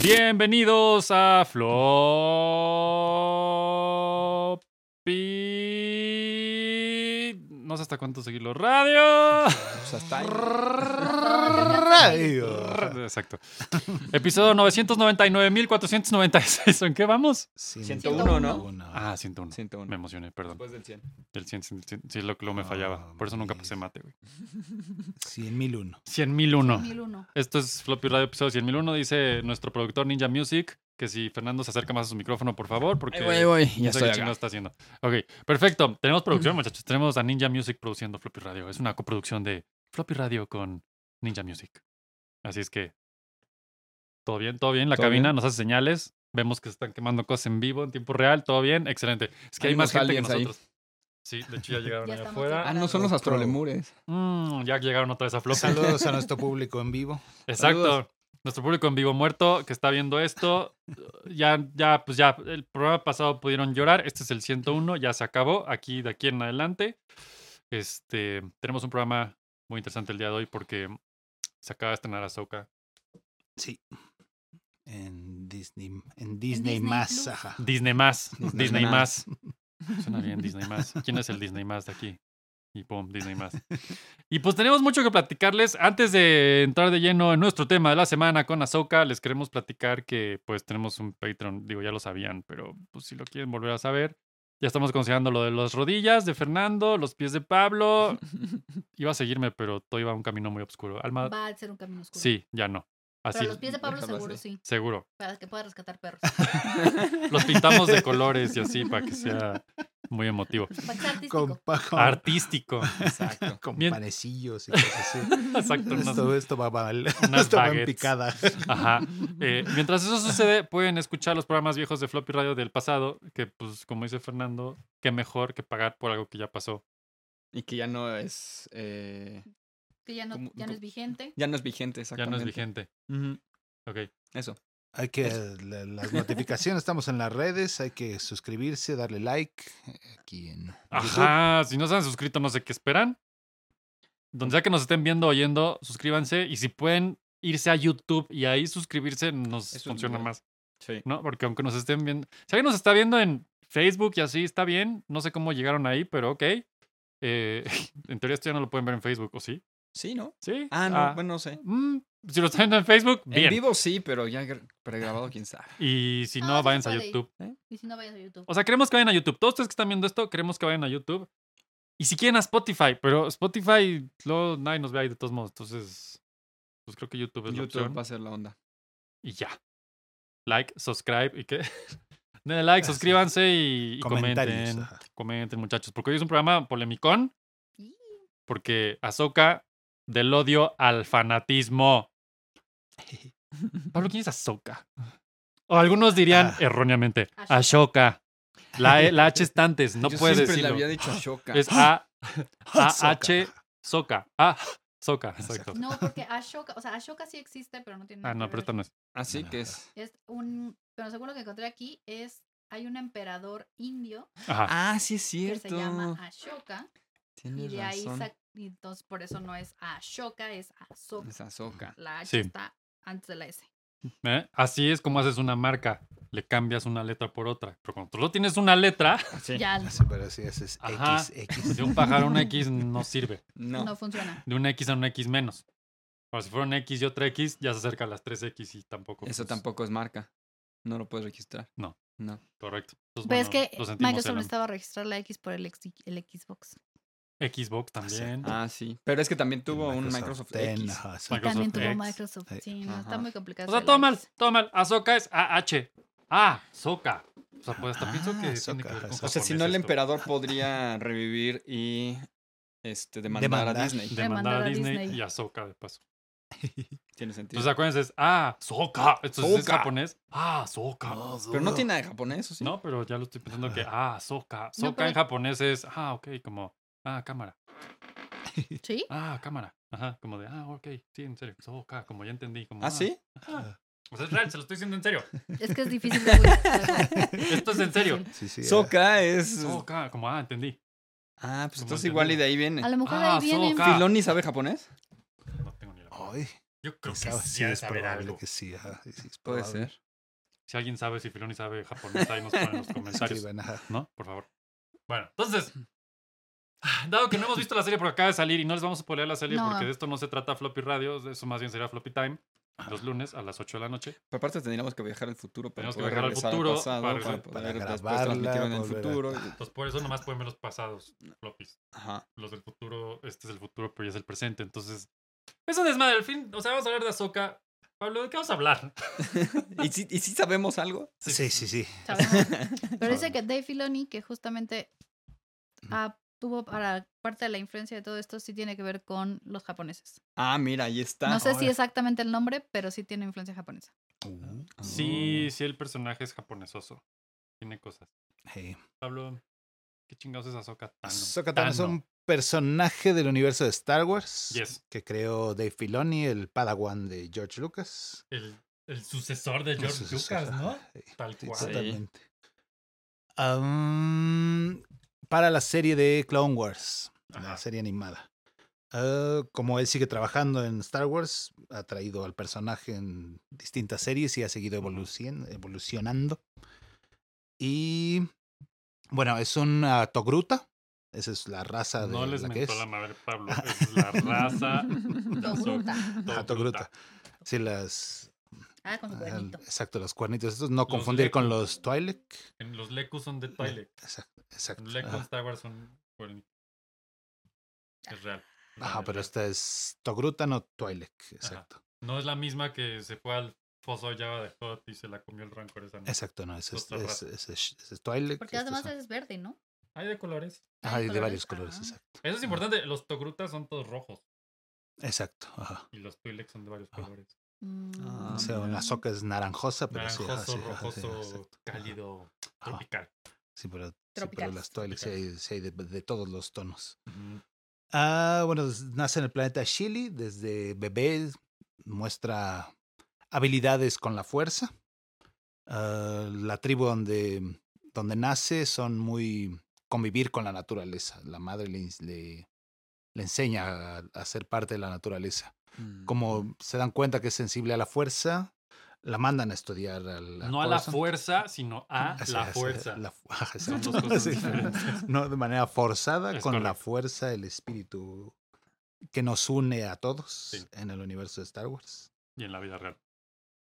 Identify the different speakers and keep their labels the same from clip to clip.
Speaker 1: Bienvenidos a Floppy. Hasta cuánto seguirlo. Radio.
Speaker 2: Pues hasta ahí.
Speaker 3: Radio.
Speaker 1: Exacto. Episodio 999.496. ¿En qué vamos?
Speaker 2: 101, ¿no?
Speaker 1: Ah, 101.
Speaker 2: 101.
Speaker 1: Me emocioné, perdón.
Speaker 2: Después del 100.
Speaker 1: El 100, 100, 100, sí, es lo que luego me fallaba.
Speaker 3: No,
Speaker 1: Por eso nunca pasé mate, güey.
Speaker 3: 100.001.
Speaker 1: 100.001.
Speaker 4: 2001.
Speaker 1: Esto es Floppy Radio episodio 100.001. Dice nuestro productor Ninja Music que si Fernando se acerca más a su micrófono, por favor, porque
Speaker 2: Ahí voy, ahí voy.
Speaker 1: no
Speaker 2: Ya
Speaker 1: sé
Speaker 2: estoy acá.
Speaker 1: está haciendo. Ok, perfecto. Tenemos producción, muchachos. Tenemos a Ninja Music produciendo Floppy Radio. Es una coproducción de Floppy Radio con Ninja Music. Así es que todo bien, todo bien. La
Speaker 2: ¿Todo
Speaker 1: cabina
Speaker 2: bien?
Speaker 1: nos hace señales. Vemos que se están quemando cosas en vivo, en tiempo real. Todo bien, excelente. Es que hay,
Speaker 2: Hay
Speaker 1: más gente que
Speaker 2: aliens ahí.
Speaker 1: nosotros. Sí, de hecho ya llegaron
Speaker 4: Ya
Speaker 1: allá afuera.
Speaker 2: Ah, no son los astrolemures.
Speaker 1: Mm, ya llegaron otra vez a Floppy.
Speaker 3: Saludos a nuestro público en vivo.
Speaker 1: Exacto.
Speaker 2: Saludos.
Speaker 1: Nuestro público en vivo muerto que está viendo esto, ya, ya, pues ya, el programa pasado pudieron llorar. Este es el 101, ya se acabó. Aquí, de aquí en adelante, este, tenemos un programa muy interesante el día de hoy porque se acaba de estrenar Ahsoka.
Speaker 3: Sí. En Disney, en Disney,
Speaker 4: Disney
Speaker 3: más. Ajá.
Speaker 1: Disney más,
Speaker 2: Disney
Speaker 1: Disney
Speaker 2: más.
Speaker 1: más. Suena bien, Disney más. ¿Quién es el Disney más de aquí? Y pum, Disney más. Y pues tenemos mucho que platicarles. Antes de entrar de lleno en nuestro tema de la semana con Ahsoka, les queremos platicar que pues tenemos un Patreon. Digo, ya lo sabían, pero pues si lo quieren volver a saber. Ya estamos considerando lo de las rodillas de Fernando, los pies de Pablo. Iba a seguirme, pero todo iba a un camino muy oscuro. Alma,
Speaker 4: Va a ser un camino oscuro.
Speaker 1: sí, ya no. Así,
Speaker 4: Pero los pies de Pablo seguro
Speaker 2: así.
Speaker 4: sí.
Speaker 1: seguro.
Speaker 4: Para que pueda rescatar perros.
Speaker 1: Los pintamos de colores y así para que sea muy emotivo.
Speaker 4: Sea artístico.
Speaker 3: Con, pa- con-
Speaker 1: Artístico.
Speaker 2: Exacto.
Speaker 3: con
Speaker 1: Bien.
Speaker 3: panecillos y cosas así.
Speaker 1: Exacto. unas-
Speaker 3: Esto, esto va mal.
Speaker 1: unas
Speaker 3: Esto va en
Speaker 1: baguettes.
Speaker 3: picada.
Speaker 1: Ajá. Eh, mientras eso sucede, pueden escuchar los programas viejos de Floppy Radio del pasado, que pues como dice Fernando, qué mejor que pagar por algo que ya pasó.
Speaker 2: Y que ya no es. eh,
Speaker 4: Que ya no,
Speaker 2: Como-
Speaker 4: ya no es vigente.
Speaker 2: ya no es vigente,
Speaker 1: Ya
Speaker 2: exactamente.
Speaker 1: no es vigente.
Speaker 2: Ujú,
Speaker 1: Ok.
Speaker 2: Eso.
Speaker 3: Hay que la- las notificaciones, estamos en las redes, hay que suscribirse, darle like eh, aquí en YouTube.
Speaker 1: Ajá. Si no se han suscrito, no sé qué esperan. Donde sea que nos estén viendo, oyendo, suscríbanse. Y si pueden irse a YouTube y ahí suscribirse, nos
Speaker 2: Eso
Speaker 1: funciona más.
Speaker 2: Sí.
Speaker 1: ¿no? Porque aunque nos estén viendo. Si alguien nos está viendo en Facebook y así, está bien. No sé cómo llegaron ahí, pero ok. Eh, en teoría esto ya no lo pueden ver en Facebook, ¿o sí?
Speaker 2: Sí, ¿no?
Speaker 1: Sí.
Speaker 2: Ah, no, bueno, no sé.
Speaker 1: mm, si lo están viendo en Facebook,
Speaker 2: En
Speaker 1: bien.
Speaker 2: vivo sí, pero ya gr- pregrabado, quién sabe.
Speaker 1: Y si no, vayan a. YouTube.
Speaker 4: Y si no vayas a YouTube.
Speaker 1: O sea, queremos que vayan a YouTube. Todos ustedes que están viendo esto, queremos que vayan a YouTube. Y si quieren a Spotify, pero Spotify, luego nadie nos ve ahí de todos modos. Entonces, pues creo que YouTube es la
Speaker 2: YouTube
Speaker 1: opción.
Speaker 2: va a ser la onda.
Speaker 1: Y ya. Like, subscribe y qué. Denle like, suscríbanse y, comenten. Comenten, muchachos. Porque hoy es un programa polemicón. Porque Ahsoka del odio al fanatismo. Pablo, ¿quién es Ahsoka? O algunos dirían
Speaker 3: Ah.
Speaker 1: erróneamente
Speaker 4: Ashoka.
Speaker 1: La, E- la H es antes, no
Speaker 2: Yo
Speaker 1: puedes
Speaker 2: siempre
Speaker 1: decirlo.
Speaker 2: le había dicho Ashoka.
Speaker 1: Es A, A
Speaker 3: Ahsoka.
Speaker 1: H Soka. Ah, Soka, exacto.
Speaker 4: No, porque Ashoka, o sea, Ashoka sí existe, pero no tiene nada
Speaker 1: Ah, no,
Speaker 4: que
Speaker 1: pero esta no es.
Speaker 2: Así que es.
Speaker 4: Es un, pero según lo que encontré aquí, es, hay un emperador indio
Speaker 1: Ajá.
Speaker 2: Ah, sí es
Speaker 4: que
Speaker 2: cierto.
Speaker 4: se llama Ashoka. Y de ahí,
Speaker 2: razón.
Speaker 4: entonces por eso no es Ashoka, es Ahsoka.
Speaker 2: Es Ahsoka.
Speaker 4: La H
Speaker 1: Sí.
Speaker 4: está antes de la S.
Speaker 1: ¿Eh? Así es como haces una marca. Le cambias una letra por otra. Pero cuando tú solo tienes una letra.
Speaker 4: Ya
Speaker 3: pero sí, ese es
Speaker 1: Ajá.
Speaker 3: X, X.
Speaker 1: de un pájaro a una X no sirve.
Speaker 2: No.
Speaker 4: no. funciona.
Speaker 1: De una X a una X menos. Ahora, si fuera una X y otra X, ya se acerca a las tres X y tampoco.
Speaker 2: Eso
Speaker 1: pues,
Speaker 2: tampoco es marca. No lo puedes registrar.
Speaker 1: No.
Speaker 2: No.
Speaker 1: Correcto. Entonces,
Speaker 4: Pero es que
Speaker 1: lo
Speaker 4: Microsoft
Speaker 1: Elon.
Speaker 4: necesitaba registrar la X por el, X- el Xbox.
Speaker 1: Xbox también.
Speaker 2: Ah, sí. Pero es que también tuvo un
Speaker 3: Microsoft Ten,
Speaker 2: X.
Speaker 3: ajá, sí.
Speaker 4: Y también tuvo
Speaker 1: X.
Speaker 4: Microsoft.
Speaker 3: Sí.
Speaker 4: No, está muy complicado.
Speaker 1: O sea, todo
Speaker 4: la
Speaker 1: mal, todo mal. Ahsoka es AH. Ah, Soka. O sea, pues hasta pienso que
Speaker 3: Ah,
Speaker 1: tiene que ver
Speaker 3: Ahsoka,
Speaker 1: con
Speaker 2: O sea, si no el
Speaker 1: esto.
Speaker 2: emperador podría revivir y este demandar, a. Disney.
Speaker 1: Demandar a
Speaker 4: Demandar a
Speaker 1: Disney,
Speaker 4: Disney.
Speaker 1: y Ahsoka de paso.
Speaker 2: Tiene sentido.
Speaker 1: Entonces acuérdense, es ah, Soka. Esto es-
Speaker 2: Soka.
Speaker 1: japonés. Ah, Soka.
Speaker 2: pero no tiene nada de japonés, ¿o sí?
Speaker 1: No, pero ya lo estoy pensando que ah, Soka. Soka
Speaker 4: pero-
Speaker 1: en japonés es ah, ok, como ah, cámara.
Speaker 4: ¿Sí?
Speaker 1: Ah, cámara. Ajá, como de ah, ok, sí, en serio. Soka, como ya entendí. Como,
Speaker 2: ¿Ah, sí?
Speaker 1: ajá. O sea, es real, se lo estoy diciendo en serio.
Speaker 4: Es que es difícil de.
Speaker 1: Esto es en serio.
Speaker 3: Sí, sí.
Speaker 2: Soka es.
Speaker 1: Soka, como ah, entendí.
Speaker 2: Ah, pues entonces igual y de ahí viene.
Speaker 4: A lo mejor
Speaker 1: Ah,
Speaker 4: ahí viene.
Speaker 1: Soka.
Speaker 2: ¿Filoni sabe japonés?
Speaker 1: No tengo ni idea.
Speaker 3: Ay,
Speaker 1: Yo creo que
Speaker 3: Sabe-
Speaker 1: sí, de saber
Speaker 3: probable
Speaker 1: algo.
Speaker 3: que sí. ajá, sí, sí, es
Speaker 2: Puede ser.
Speaker 1: Si alguien sabe, si Filoni sabe japonés, ahí nos ponen en los comentarios. ¿No? Por favor. Bueno, entonces, dado que no hemos visto la serie porque acaba de salir y no les vamos a spoiler la serie
Speaker 4: No.
Speaker 1: porque de esto no se trata Floppy Radio, eso más bien sería Floppy Time, los lunes a las 8 de la noche.
Speaker 2: Pero aparte tendríamos que viajar al futuro para
Speaker 1: Tenemos que
Speaker 2: poder
Speaker 1: viajar al futuro
Speaker 2: pasado
Speaker 1: para
Speaker 2: para, poder
Speaker 3: para grabarla,
Speaker 2: en el
Speaker 3: volver a-
Speaker 2: futuro.
Speaker 1: Entonces, por eso nomás pueden ver los pasados floppies.
Speaker 2: Ajá.
Speaker 1: Los del futuro, este es el futuro, pero ya es el presente. Entonces, es un desmadre. Al fin, o sea, vamos a hablar de Ahsoka. Pablo, ¿de qué vamos a hablar?
Speaker 2: ¿Y si, ¿Y si sabemos algo?
Speaker 3: Sí, sí, sí.
Speaker 4: Sabemos. Pero dice que Dave Filoni, que justamente ah, tuvo para parte de la influencia de todo esto, sí tiene que ver con los japoneses.
Speaker 2: Ah, mira, ahí está.
Speaker 4: No sé si exactamente el nombre, pero sí tiene influencia japonesa.
Speaker 3: Uh,
Speaker 1: Sí, sí, el personaje es japonesoso. Tiene cosas.
Speaker 3: hey.
Speaker 1: Pablo, ¿qué chingados es Ahsoka Tano?
Speaker 3: Ahsoka Tano es un personaje del universo de Star Wars
Speaker 1: Yes.
Speaker 3: que creó Dave Filoni, el padawan de George Lucas.
Speaker 1: El, el sucesor de George Lucas, ¿no?
Speaker 3: sí,
Speaker 1: Tal cual.
Speaker 2: Sí.
Speaker 3: totalmente. Para la serie de Clone Wars,
Speaker 1: Ajá.
Speaker 3: la serie animada. Ah, como él sigue trabajando en Star Wars, ha traído al personaje en distintas series y ha seguido evolucion- evolucionando. Y bueno, es una Togruta. Esa es la raza de
Speaker 1: No les
Speaker 3: la que es.
Speaker 1: la madre Pablo. Es la raza.
Speaker 4: Togruta.
Speaker 3: Togruta. Sí, las.
Speaker 4: Ah, con su
Speaker 3: ah,
Speaker 4: cuernito.
Speaker 3: exacto, los cuernitos. Estos no confundir con los Twi'lek.
Speaker 1: En los Leku son de Twilight.
Speaker 3: Exacto. Exacto. Ajá.
Speaker 1: Star Wars son. Es real.
Speaker 3: Ajá, pero esta es Togruta, no Twi'lek. Exacto.
Speaker 1: No es la misma que se fue al foso Java de Hot y se la comió el rancor esa noche.
Speaker 3: Exacto, no, ese es, es, es- es Twi'lek.
Speaker 4: Porque
Speaker 3: estos
Speaker 4: además
Speaker 3: son-
Speaker 4: es verde, ¿no?
Speaker 1: Hay de colores.
Speaker 3: Ajá, y de
Speaker 4: colores,
Speaker 3: varios colores,
Speaker 4: ajá.
Speaker 3: exacto.
Speaker 1: Eso es importante. Los Togrutas son todos rojos.
Speaker 3: Exacto, ajá.
Speaker 1: Y los Twi'lek son de varios
Speaker 3: Ajá.
Speaker 1: colores.
Speaker 2: Ah,
Speaker 3: O sea, una soca es naranjosa, pero sí,
Speaker 1: Naranjoso,
Speaker 3: sí, ajá, sí,
Speaker 1: rojoso.
Speaker 3: Ajá,
Speaker 1: cálido,
Speaker 3: Ajá.
Speaker 1: tropical.
Speaker 3: Sí, pero, sí, pero
Speaker 4: Tropicales.
Speaker 3: las Twi'lek sí hay, sí hay de, de todos los tonos. Ah, bueno, nace en el planeta Chile. Desde bebé muestra habilidades con la fuerza. Ah, la tribu donde, donde nace son muy convivir con la naturaleza. La madre le, le, le enseña a, a ser parte de la naturaleza.
Speaker 2: Mm.
Speaker 3: Como se dan cuenta que es sensible a la fuerza, la mandan a estudiar al
Speaker 1: No a la fuerza, sino a la fuerza.
Speaker 3: la fu- ajá,
Speaker 1: Son
Speaker 3: exacto.
Speaker 1: dos cosas
Speaker 3: Sí.
Speaker 1: diferentes.
Speaker 3: No de manera forzada,
Speaker 1: Es
Speaker 3: con la fuerza, el espíritu que nos une a todos
Speaker 1: Sí.
Speaker 3: en el universo de Star Wars.
Speaker 1: Y en la vida real.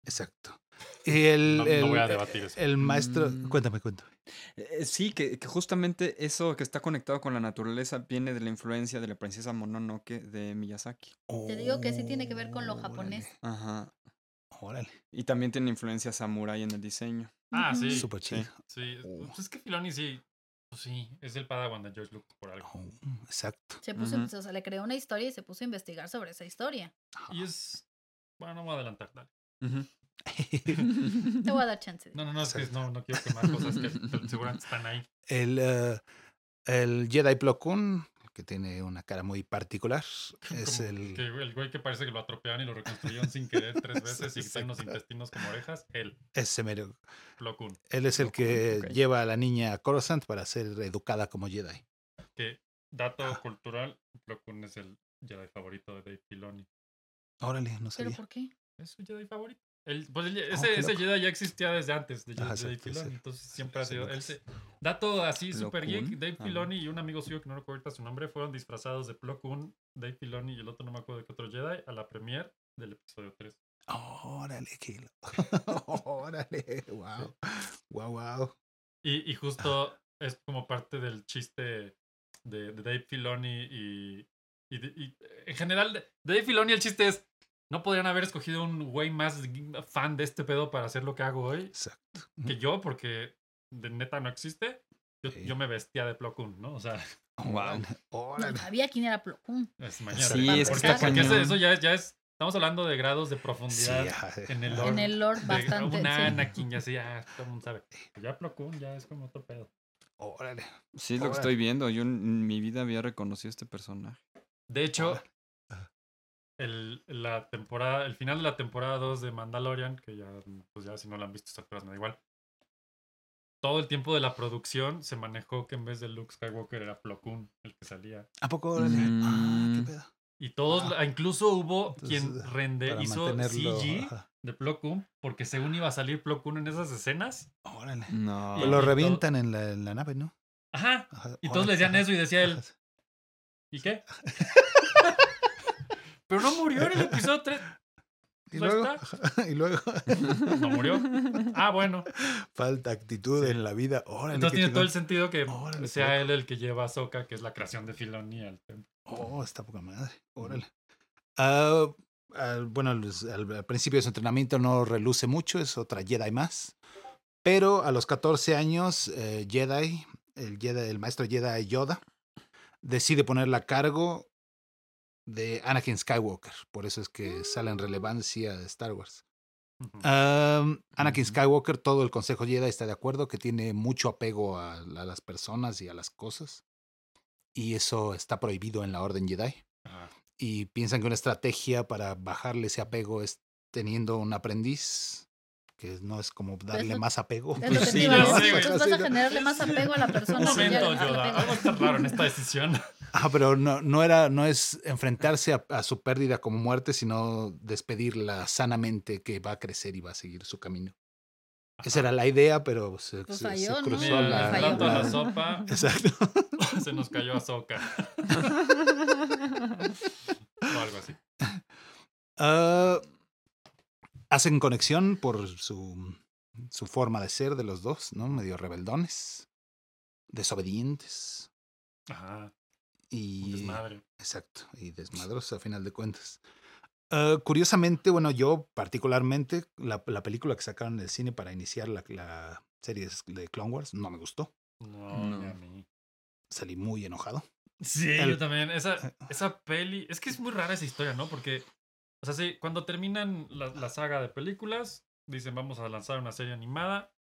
Speaker 3: Exacto. Y el,
Speaker 1: No- no
Speaker 3: el,
Speaker 1: voy a debatir eso.
Speaker 3: el maestro.
Speaker 2: Mm.
Speaker 3: Cuéntame, cuéntame.
Speaker 2: Eh, Sí, que, que justamente eso que está conectado con la naturaleza viene de la influencia de la princesa Mononoke de Miyazaki.
Speaker 4: Te digo que sí tiene que ver con lo japonés.
Speaker 2: Ajá.
Speaker 3: Órale.
Speaker 2: Y también tiene influencia samurai en el diseño.
Speaker 1: Ah, sí.
Speaker 3: Súper chido.
Speaker 1: Sí.
Speaker 3: Oh.
Speaker 1: Pues es que Filoni sí. Pues sí, es el Padawan de George Lucas por algo.
Speaker 3: Oh, exacto.
Speaker 4: Se puso, o sea, le creó una historia y se puso a investigar sobre esa historia.
Speaker 1: Y es. Bueno, no voy a adelantar. dale.
Speaker 4: Te voy a dar chance.
Speaker 1: No, no, no, es que no, no quiero quemar cosas que seguramente están ahí.
Speaker 3: el, eh, el Jedi Plo Koon, que tiene una cara muy particular, es
Speaker 1: Como
Speaker 3: el.
Speaker 1: que el güey que parece que lo atropellaron y lo reconstruyeron sin querer tres veces y tiene unos
Speaker 3: Exacto.
Speaker 1: intestinos como orejas. Él,
Speaker 3: Ese mero.
Speaker 1: Plo Koon.
Speaker 3: Él es el que lleva a la niña a Coruscant para ser educada como Jedi.
Speaker 1: Que, dato
Speaker 3: Ah.
Speaker 1: cultural, Plo Koon es el Jedi favorito de Dave Filoni.
Speaker 3: Órale, no
Speaker 4: ¿Pero
Speaker 3: sabía.
Speaker 4: por qué?
Speaker 1: Es su Jedi favorito. El, pues el-
Speaker 3: Oh,
Speaker 1: ese. Jedi ya existía desde antes de,
Speaker 3: Ajá,
Speaker 1: de Dave Filoni. Entonces
Speaker 3: Sí,
Speaker 1: siempre ha sido. Él se- dato así
Speaker 2: Plo
Speaker 1: super geek: Dave
Speaker 2: ah.
Speaker 1: Filoni y un amigo suyo que no recuerdo ahorita su nombre fueron disfrazados de Plo Koon, Dave Filoni y el otro no me acuerdo de qué otro Jedi a la premiere del episodio 3.
Speaker 3: Órale, qué lo- Órale, wow. Wow, wow.
Speaker 1: Y, y justo es como parte del chiste de, de Dave Filoni y, y, y, en general, Dave Filoni el chiste es, no podrían haber escogido un güey más fan de este pedo para hacer lo que hago hoy
Speaker 3: Exacto.
Speaker 1: que yo, porque de neta no existe. Yo,
Speaker 3: Sí.
Speaker 1: yo me vestía de Plo Koon, ¿no? O sea,
Speaker 2: Wow.
Speaker 4: No
Speaker 3: Órale.
Speaker 4: sabía quién era Plo Koon.
Speaker 1: es mañana.
Speaker 3: Sí,
Speaker 2: es que
Speaker 1: porque,
Speaker 2: está
Speaker 1: porque eso, eso ya es, ya es, estamos hablando de grados de
Speaker 3: Sí,
Speaker 1: profundidad
Speaker 3: ajá,
Speaker 1: en el lore.
Speaker 4: En el lore
Speaker 1: de
Speaker 4: bastante.
Speaker 1: Una
Speaker 4: sí.
Speaker 1: Anakin, ya sé, ya todo el mundo sabe. Ya Plo Koon ya es como otro pedo.
Speaker 3: Órale.
Speaker 2: Sí, es lo que estoy viendo. Yo en mi vida había reconocido a este personaje.
Speaker 1: De hecho,
Speaker 3: Órale.
Speaker 1: El, la temporada, el final de la temporada 2 de Mandalorian, que ya, pues ya si no la han visto, estas cosas me da igual. Todo el tiempo de la producción se manejó que en vez de Luke Skywalker era Plo Koon el que salía.
Speaker 3: ¿A poco? Órale. Ah,
Speaker 2: Mm.
Speaker 3: qué pedo.
Speaker 1: Y todos,
Speaker 3: Ah.
Speaker 1: incluso hubo
Speaker 3: Entonces,
Speaker 1: quien rende,
Speaker 3: para
Speaker 1: hizo
Speaker 3: mantenerlo,
Speaker 1: CG
Speaker 3: ajá.
Speaker 1: de Plo Koon, porque según iba a salir Plo Koon en esas escenas.
Speaker 3: Órale.
Speaker 2: No.
Speaker 1: Y
Speaker 3: lo revientan en la, en la nave, ¿no?
Speaker 1: Ajá.
Speaker 3: Ajá,
Speaker 1: Y todos le decían eso y decía él,
Speaker 3: ajá.
Speaker 1: ¿y qué? Pero no murió en el episodio 3.
Speaker 3: Y luego, y luego
Speaker 1: No murió. Ah, bueno.
Speaker 3: falta actitud
Speaker 1: Sí.
Speaker 3: en la vida. Órale,
Speaker 1: Entonces tiene todo el sentido que
Speaker 3: Órale,
Speaker 1: sea él el que lleva a Soka, que es la creación de Filoni al templo.
Speaker 3: Oh, está poca madre. Órale. Ah, al- bueno, al principio de su entrenamiento no reluce mucho, es otra Jedi más. Pero a los 14 años, eh, Jedi, el Jedi, el maestro Jedi Yoda, decide ponerla a cargo de Anakin Skywalker. Por eso es que sale en relevancia de Star Wars. Um, Anakin. Skywalker, todo el Consejo Jedi está de acuerdo que tiene mucho apego a, a las personas y a las cosas. Y eso está prohibido en la Orden Jedi.
Speaker 1: Ajá.
Speaker 3: Y piensan que una estrategia para bajarle ese apego es teniendo un aprendiz, que no es como darle
Speaker 4: lo-
Speaker 3: más apego.
Speaker 4: Es lo que
Speaker 1: Sí.
Speaker 4: Entonces
Speaker 3: Sí,
Speaker 4: vas a
Speaker 3: ¿no?
Speaker 4: generarle más apego a la
Speaker 1: Un
Speaker 4: persona. ya
Speaker 1: momento, Yoda. Algo está raro en esta decisión.
Speaker 3: Ah, pero no, no era, no es enfrentarse a, a su pérdida como muerte, sino despedirla sanamente que va a crecer y va a seguir su camino. Esa era la idea, pero se,
Speaker 4: Pues
Speaker 3: se- se
Speaker 4: falló, ¿no?
Speaker 3: cruzó
Speaker 1: Mira,
Speaker 3: la,
Speaker 4: falló.
Speaker 1: la
Speaker 3: la-
Speaker 1: sopa,
Speaker 3: Exacto.
Speaker 1: se nos cayó a Soka. o algo así.
Speaker 3: Ah, hacen conexión por su, su forma de ser de los dos, ¿no? Medio rebeldones, desobedientes
Speaker 1: Ajá.
Speaker 3: y...
Speaker 1: Un desmadre.
Speaker 3: Exacto, y desmadrosos a final de cuentas. Ah, curiosamente, bueno, yo particularmente, la, la película que sacaron del cine para iniciar la, la serie de Clone Wars no me gustó.
Speaker 1: No,
Speaker 2: No.
Speaker 1: ni a mí.
Speaker 3: Salí muy enojado.
Speaker 1: Sí,
Speaker 3: El-
Speaker 1: yo también. Esa, esa peli. Es que es muy rara esa historia, ¿no? Porque. O sea, sí, cuando terminan la, la saga de películas, dicen vamos a lanzar una serie animada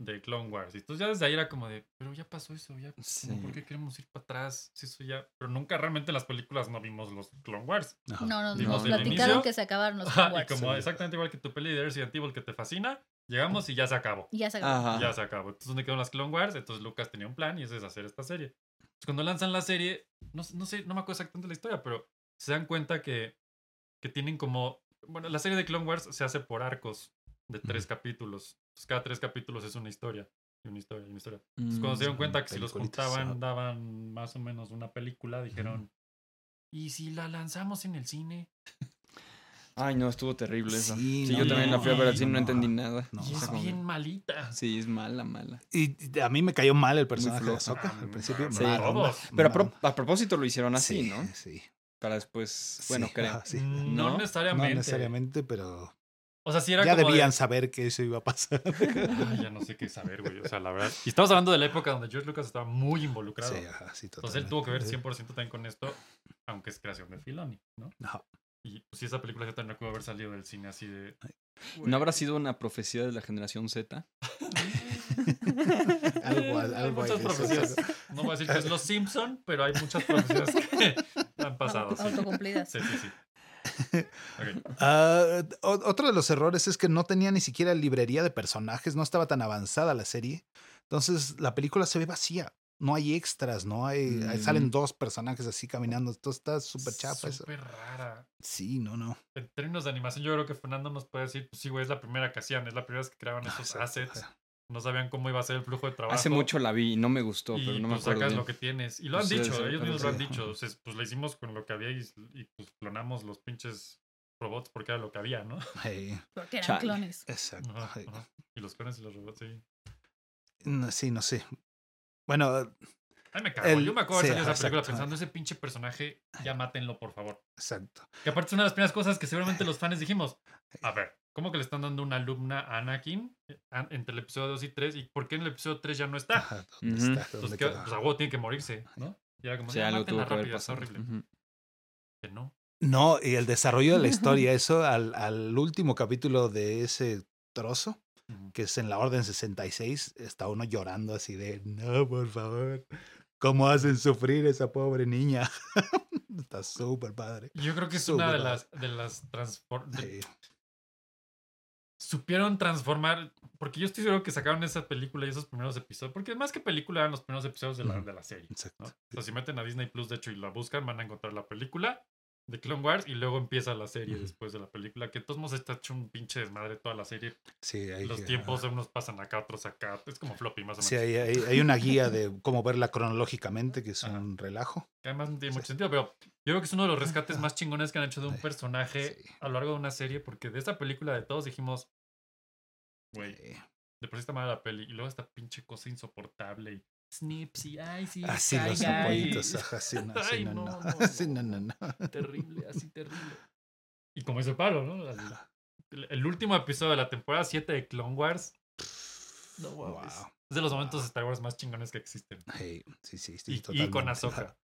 Speaker 1: de Clone Wars. Y entonces ya desde ahí era como de, pero ya pasó eso, ya.
Speaker 2: Sí.
Speaker 1: ¿Por qué queremos ir para atrás? Si eso ya. Pero nunca realmente en las películas no vimos los Clone Wars.
Speaker 3: Ajá.
Speaker 4: No, no,
Speaker 1: Vimos
Speaker 4: nos
Speaker 2: el
Speaker 4: platicaron
Speaker 1: inicio.
Speaker 4: que se acabaron los Clone
Speaker 1: y
Speaker 4: Wars.
Speaker 1: como
Speaker 3: Sí.
Speaker 1: exactamente igual que tu peli de Resident Evil que te fascina, llegamos y ya se acabó.
Speaker 4: Y ya se acabó.
Speaker 2: Ajá.
Speaker 1: Ya se acabó. Entonces, ¿dónde quedaron las Clone Wars? Entonces, Lucas tenía un plan y ese es hacer esta serie. Entonces, cuando lanzan la serie, no, no sé, no me acuerdo exactamente la historia, pero se dan cuenta que, que tienen como. Bueno, la serie de Clone Wars se hace por arcos de tres capítulos. Entonces, cada tres capítulos es una historia. Y una historia, y una historia. Entonces, cuando se dieron
Speaker 2: Mm.
Speaker 1: cuenta que si los juntaban daban más o menos una película, dijeron. ¿Y si la lanzamos en el cine?
Speaker 2: Ay, no, estuvo terrible eso.
Speaker 3: Sí,
Speaker 2: Sí,
Speaker 3: no,
Speaker 2: yo también la fui a ver al
Speaker 1: no,
Speaker 2: cine, no
Speaker 3: no.
Speaker 2: entendí nada.
Speaker 3: No,
Speaker 1: y es bien malita.
Speaker 2: Sí, es mala, mala.
Speaker 3: Y a mí me cayó mal el personaje de. Ahsoka
Speaker 1: Ah,
Speaker 3: al principio.
Speaker 1: sí, todos.
Speaker 3: onda,
Speaker 2: Pero pro- a propósito lo hicieron así,
Speaker 3: Sí,
Speaker 2: ¿no?
Speaker 3: Sí.
Speaker 2: Para después, bueno,
Speaker 3: Sí,
Speaker 2: creo.
Speaker 3: sí.
Speaker 1: Mm, No,
Speaker 2: ¿No?
Speaker 1: necesariamente.
Speaker 3: No necesariamente, pero
Speaker 1: O sea, sí era
Speaker 3: ya
Speaker 1: como de-
Speaker 3: debían saber que eso iba a pasar.
Speaker 1: Ay, ya no sé qué saber, güey. O sea, la verdad. Y estamos hablando de la época donde George Lucas estaba muy involucrado.
Speaker 3: Sí, ajá, sí,
Speaker 1: Entonces él tuvo que ver
Speaker 3: totalmente.
Speaker 1: 100% también con esto, aunque es creación de Filoni, ¿no?
Speaker 3: Ajá.
Speaker 1: Y pues sí, esa película yo también pudo haber salido del cine así de.
Speaker 2: ¿No habrá sido una profecía de la generación Z?
Speaker 3: Algo,
Speaker 1: hay
Speaker 3: algo hay
Speaker 1: muchas profecías. No voy a decir que es los Simpson, pero hay muchas profecías que han pasado. Sí,
Speaker 4: Autocumplidas.
Speaker 1: sí, sí. sí. Ok.
Speaker 3: Ah, otro de los errores es que no tenía ni siquiera librería de personajes, no estaba tan avanzada la serie. Entonces la película se ve vacía. No hay extras, no hay. hay-
Speaker 2: Mm.
Speaker 3: Salen dos personajes así caminando. Esto está súper chafa eso.
Speaker 1: Súper rara.
Speaker 3: Sí, no, no.
Speaker 1: En términos de animación, yo creo que Fernando nos puede decir, pues sí, güey, es la primera que hacían, es la primera vez que creaban esos
Speaker 3: Exacto,
Speaker 1: assets. No sabían cómo iba a ser el flujo de trabajo.
Speaker 2: Hace mucho la vi y no me gustó,
Speaker 1: y
Speaker 2: pero no me acuerdo.
Speaker 1: sacas
Speaker 2: bien.
Speaker 1: lo que tienes. Y lo han
Speaker 2: Pues, sí,
Speaker 1: dicho,
Speaker 2: sí,
Speaker 1: ellos mismos lo han dicho. O sea, pues lo hicimos con lo que había y, y, pues clonamos los pinches robots porque era lo que había, ¿no?
Speaker 3: Hey,
Speaker 4: Porque eran
Speaker 2: Chale.
Speaker 4: clones.
Speaker 3: exacto.
Speaker 1: Ajá,
Speaker 3: hey.
Speaker 1: ajá. Y los clones y los robots, sí.
Speaker 3: No, sí, no sé. Bueno,
Speaker 1: Ay, me cago.
Speaker 3: El-
Speaker 1: Yo me acuerdo de
Speaker 3: sí,
Speaker 1: esa película
Speaker 3: exacto.
Speaker 1: pensando, ese pinche personaje, ya mátenlo, por favor.
Speaker 3: exacto.
Speaker 1: Que aparte es una de las primeras cosas que seguramente los fans dijimos. A ver, ¿cómo que le están dando una alumna a Anakin eh, entre el episodio 2 y 3? ¿Y por qué en el episodio 3 ya no está?
Speaker 3: Ajá, ¿dónde está?
Speaker 1: Pues,
Speaker 3: ¿Dónde
Speaker 1: que,
Speaker 3: quedó?
Speaker 1: pues a huevo tiene que morirse, ¿no? Y era como,
Speaker 2: Sí,
Speaker 1: ya,
Speaker 2: algo
Speaker 1: mátenla
Speaker 2: tuvo que haber pasado.
Speaker 1: horrible.
Speaker 2: Ujú.
Speaker 1: Que no.
Speaker 3: No, y el desarrollo de la historia, eso al, al último capítulo de ese trozo,
Speaker 1: Ujú.
Speaker 3: que es en la Orden 66, está uno llorando así de, no, por favor, ¿cómo hacen sufrir esa pobre niña? está súper padre.
Speaker 1: Yo creo que es
Speaker 3: Súper
Speaker 1: una de
Speaker 3: padre.
Speaker 1: las, de las transfor- de-
Speaker 3: Sí,
Speaker 1: supieron transformar, porque yo estoy seguro que sacaron esa película y esos primeros episodios, porque más que película eran los primeros episodios de la, de la serie.
Speaker 3: exacto.
Speaker 1: ¿no? O sea, si meten a Disney Plus, de hecho, y la buscan, van a encontrar la película de Clone Wars y luego empieza la serie después de la película, que de todos modos está hecho un pinche desmadre toda la serie.
Speaker 3: Sí, hay,
Speaker 1: Los tiempos unos pasan acá, otros acá. Es como floppy más o menos.
Speaker 3: Sí, hay, hay- hay una guía de cómo verla cronológicamente, que es
Speaker 1: Ajá.
Speaker 3: un relajo.
Speaker 1: Que además no tiene
Speaker 3: Sí.
Speaker 1: mucho sentido, pero yo creo que es uno de los rescates más chingones que han hecho de un
Speaker 3: Sí.
Speaker 1: personaje
Speaker 3: Sí.
Speaker 1: a lo largo de una serie, porque de esta película de todos dijimos, güey,
Speaker 3: Eh,
Speaker 1: de por sí está mala la peli, y luego esta pinche cosa insoportable y snips y ay, sí,
Speaker 3: Así los
Speaker 1: Sky Guy,
Speaker 3: apoyitos, ajá, sí, no, sí,
Speaker 1: Ay,
Speaker 3: no,
Speaker 1: no,
Speaker 3: no,
Speaker 1: no,
Speaker 3: sí, no, no, no.
Speaker 1: terrible, así terrible. Y como dice Pablo, ¿no? Así. El, el último episodio de la temporada 7 de Clone Wars. No
Speaker 3: Wow.
Speaker 1: mames. Es de los momentos de Star Wars más chingones que existen.
Speaker 3: Hey, sí, sí, sí,
Speaker 1: Y, y con Ahsoka.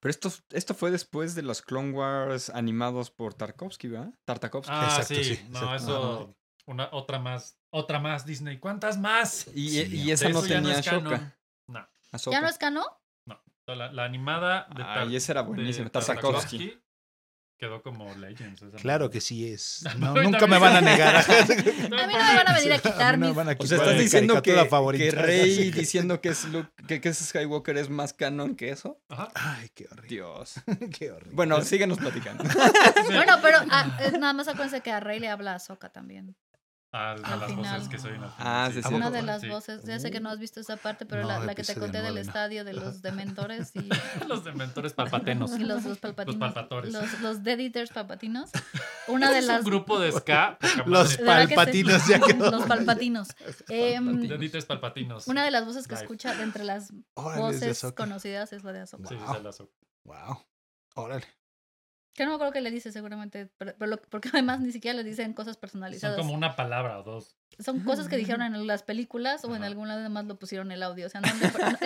Speaker 2: Pero esto, esto fue después de los Clone Wars animados por Tarkovsky, ¿verdad? Tartakovsky.
Speaker 1: Ah,
Speaker 3: Exacto,
Speaker 1: sí.
Speaker 3: sí,
Speaker 1: No, eso. Una, otra más. Otra más, Disney. ¿Cuántas más?
Speaker 2: y,
Speaker 3: sí,
Speaker 2: y esa no
Speaker 1: eso ya no
Speaker 2: tenía
Speaker 1: es canon. No.
Speaker 4: ¿Ya no es cano?
Speaker 1: La, la animada de
Speaker 2: Ay, esa era buenísima.
Speaker 1: Tartakovsky. Quedó como Legends. esa
Speaker 3: Claro que sí es.
Speaker 1: No,
Speaker 3: No, nunca me van a negar.
Speaker 4: A mí no me van a venir a quitar
Speaker 3: mí no me
Speaker 4: mis...
Speaker 3: van a
Speaker 2: O sea,
Speaker 3: quitar
Speaker 2: estás
Speaker 3: mi
Speaker 2: diciendo que, que Rey diciendo que es Luke, que, que es Skywalker es más canon que eso.
Speaker 1: Ajá.
Speaker 3: Ay, qué horrible.
Speaker 2: Dios.
Speaker 3: Qué horrible.
Speaker 2: Bueno, síguenos platicando.
Speaker 4: Bueno, pero ah, nada más acuérdense que a Rey le habla a Soka también.
Speaker 1: Ah, de
Speaker 4: Al
Speaker 1: las
Speaker 4: final.
Speaker 1: voces que soy una.
Speaker 2: Ah, sí, sí.
Speaker 4: Una de las
Speaker 1: Sí.
Speaker 4: voces, ya sé que no has visto esa parte, pero
Speaker 3: No,
Speaker 4: la, la que te conté del estadio de los dementores y,
Speaker 1: Los dementores palpatenos.
Speaker 4: y los, los palpatinos.
Speaker 1: palpatores.
Speaker 4: Los, los Dead Eaters palpatinos. Una de
Speaker 1: Es
Speaker 4: las...
Speaker 1: un grupo de ska.
Speaker 3: Los palpatinos ya quedó.
Speaker 4: Los palpatinos. Em,
Speaker 1: Deditos palpatinos.
Speaker 4: una de las voces que escucha de entre las
Speaker 3: Órale, es de
Speaker 4: voces conocidas es la de Ahsoka.
Speaker 1: Sí, sí,
Speaker 3: Wow.
Speaker 1: se la so-
Speaker 3: Wow. Órale.
Speaker 4: Que no me acuerdo que le dice seguramente, pero, pero lo- porque además ni siquiera le dicen cosas
Speaker 1: Son
Speaker 4: personalizadas.
Speaker 1: como una palabra o dos.
Speaker 4: Son cosas que dijeron en las películas o en algún lado además lo pusieron el audio. O sea, no, el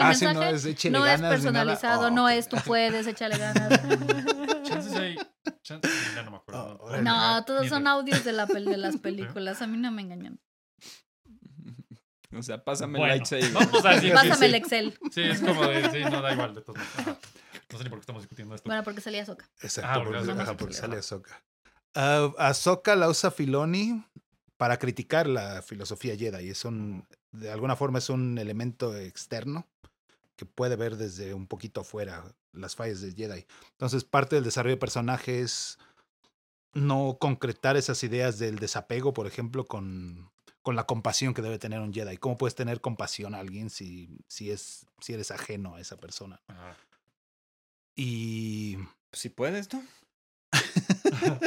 Speaker 3: Ah, no es
Speaker 4: no es
Speaker 3: ganas
Speaker 4: personalizado,
Speaker 3: Oh,
Speaker 4: no es tú puedes, échale ganas.
Speaker 1: Chances hay. Chances, ya no me acuerdo.
Speaker 3: Oh,
Speaker 1: no.
Speaker 4: No, todos son
Speaker 1: de-
Speaker 4: audios de, la, pel- de las películas. A mí no me engañan.
Speaker 2: O sea, pásame
Speaker 1: Bueno,
Speaker 2: el lightsaber.
Speaker 1: vamos a decir.
Speaker 4: Pásame
Speaker 1: sí,
Speaker 4: el Excel.
Speaker 1: Sí, es como de. Sí, no da igual, de todos modos. No sé ni por qué estamos discutiendo esto.
Speaker 4: Bueno, porque salía Soca.
Speaker 3: Exacto,
Speaker 1: Ah, porque
Speaker 3: porque, ajá,
Speaker 1: sale.
Speaker 3: sale Ahsoka. Ah, Ahsoka la usa Filoni para criticar la filosofía Jedi. Es un, de alguna forma es un elemento externo que puede ver desde un poquito afuera las fallas de Jedi. Entonces, parte del desarrollo de personaje es no concretar esas ideas del desapego, por ejemplo, con, con la compasión que debe tener un Jedi. ¿Cómo puedes tener compasión a alguien si, si, es, si eres ajeno a esa persona?
Speaker 1: Ajá.
Speaker 3: Y
Speaker 2: Si puedes, ¿no?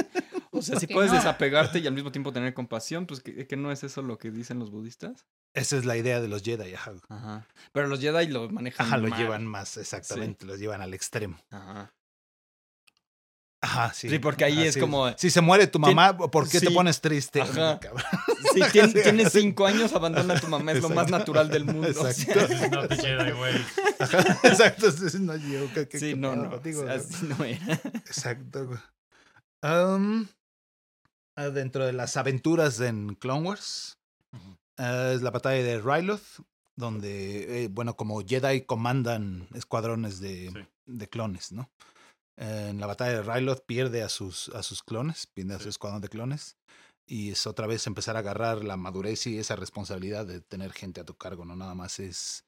Speaker 2: O sea,
Speaker 4: ¿Por
Speaker 2: si puedes
Speaker 4: no?
Speaker 2: desapegarte y al mismo tiempo tener compasión, pues que, que no es eso lo que dicen los budistas.
Speaker 3: esa es la idea de los Jedi. Ajá.
Speaker 2: Ajá. Pero los Jedi lo manejan.
Speaker 3: Ajá, lo
Speaker 2: mal.
Speaker 3: llevan más, exactamente, lo llevan al extremo.
Speaker 2: Ajá.
Speaker 3: Ajá, sí.
Speaker 2: Sí, porque ahí
Speaker 3: Ajá,
Speaker 2: es
Speaker 3: sí.
Speaker 2: como-
Speaker 3: Si se muere tu mamá, ¿por qué te pones triste?
Speaker 2: Ajá.
Speaker 3: Cabrón.
Speaker 2: Si tien- tienes cinco años, abandona a tu mamá, es lo más natural del mundo. o sea.
Speaker 3: Exacto.
Speaker 1: This is not the Jedi.
Speaker 3: Ajá, Exacto. sí, No, yo, ¿qué- qué-
Speaker 2: Sí,
Speaker 3: qué
Speaker 2: no, no.
Speaker 3: contigo?
Speaker 2: Así no era.
Speaker 3: Exacto. güey. Ah, dentro de las aventuras en Clone Wars, ah, es la batalla de Ryloth, donde, eh, bueno, como Jedi comandan escuadrones de,
Speaker 1: Sí.
Speaker 3: de clones, ¿no? En la batalla de Ryloth pierde a sus, a sus clones, pierde a su escuadrón de clones. Y es otra vez empezar a agarrar la madurez y esa responsabilidad de tener gente a tu cargo, no nada más es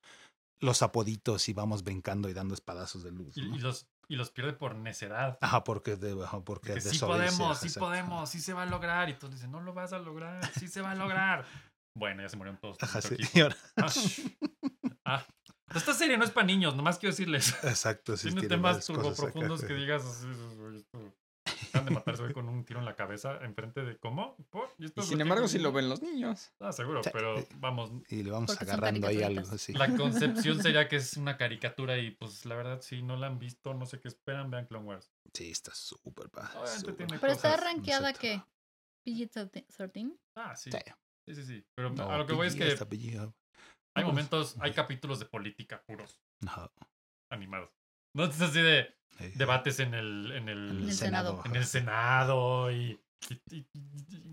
Speaker 3: los apoditos y vamos brincando y dando espadazos de luz.
Speaker 1: Y,
Speaker 3: ¿no?
Speaker 1: y los, y los pierde por necedad.
Speaker 3: Ajá, porque, de, ajá, porque
Speaker 1: Que sí podemos, sí
Speaker 3: exacto.
Speaker 1: podemos, sí se va a lograr. Y todos dicen, no lo vas a lograr, sí se va a lograr. Bueno, ya se murieron todos.
Speaker 3: Ajá, sí. Y ahora-
Speaker 1: Ah, ah. Esta serie no es para niños, nomás quiero decirles.
Speaker 3: exacto, sí.
Speaker 1: Tiene
Speaker 3: tiene
Speaker 1: temas turbo
Speaker 3: acá.
Speaker 1: profundos que digas así. "Uy, esto- Acaban de matarse hoy con un tiro en la cabeza enfrente de cómo. ¿Por? ¿Y esto
Speaker 2: Y
Speaker 1: es
Speaker 2: sin embargo, si lo ven los niños.
Speaker 1: Ah, seguro,
Speaker 3: Sí.
Speaker 1: pero vamos.
Speaker 3: Y le vamos agarrando ahí algo así.
Speaker 1: La concepción sería que es una caricatura y pues la verdad, si no la han visto, no sé qué esperan, vean Clone Wars.
Speaker 3: Sí, está súper
Speaker 4: Pero está rankeada
Speaker 3: sé.
Speaker 4: que PG-13.
Speaker 1: Ah, sí.
Speaker 3: Sí.
Speaker 1: Sí, sí, sí. Pero
Speaker 3: No,
Speaker 1: a lo que voy es que hay momentos, hay capítulos de política puros,
Speaker 3: ajá,
Speaker 1: animados. No es así de
Speaker 3: eh,
Speaker 1: debates en el, en el,
Speaker 3: en
Speaker 4: el Senado.
Speaker 1: en el Senado y, y, y-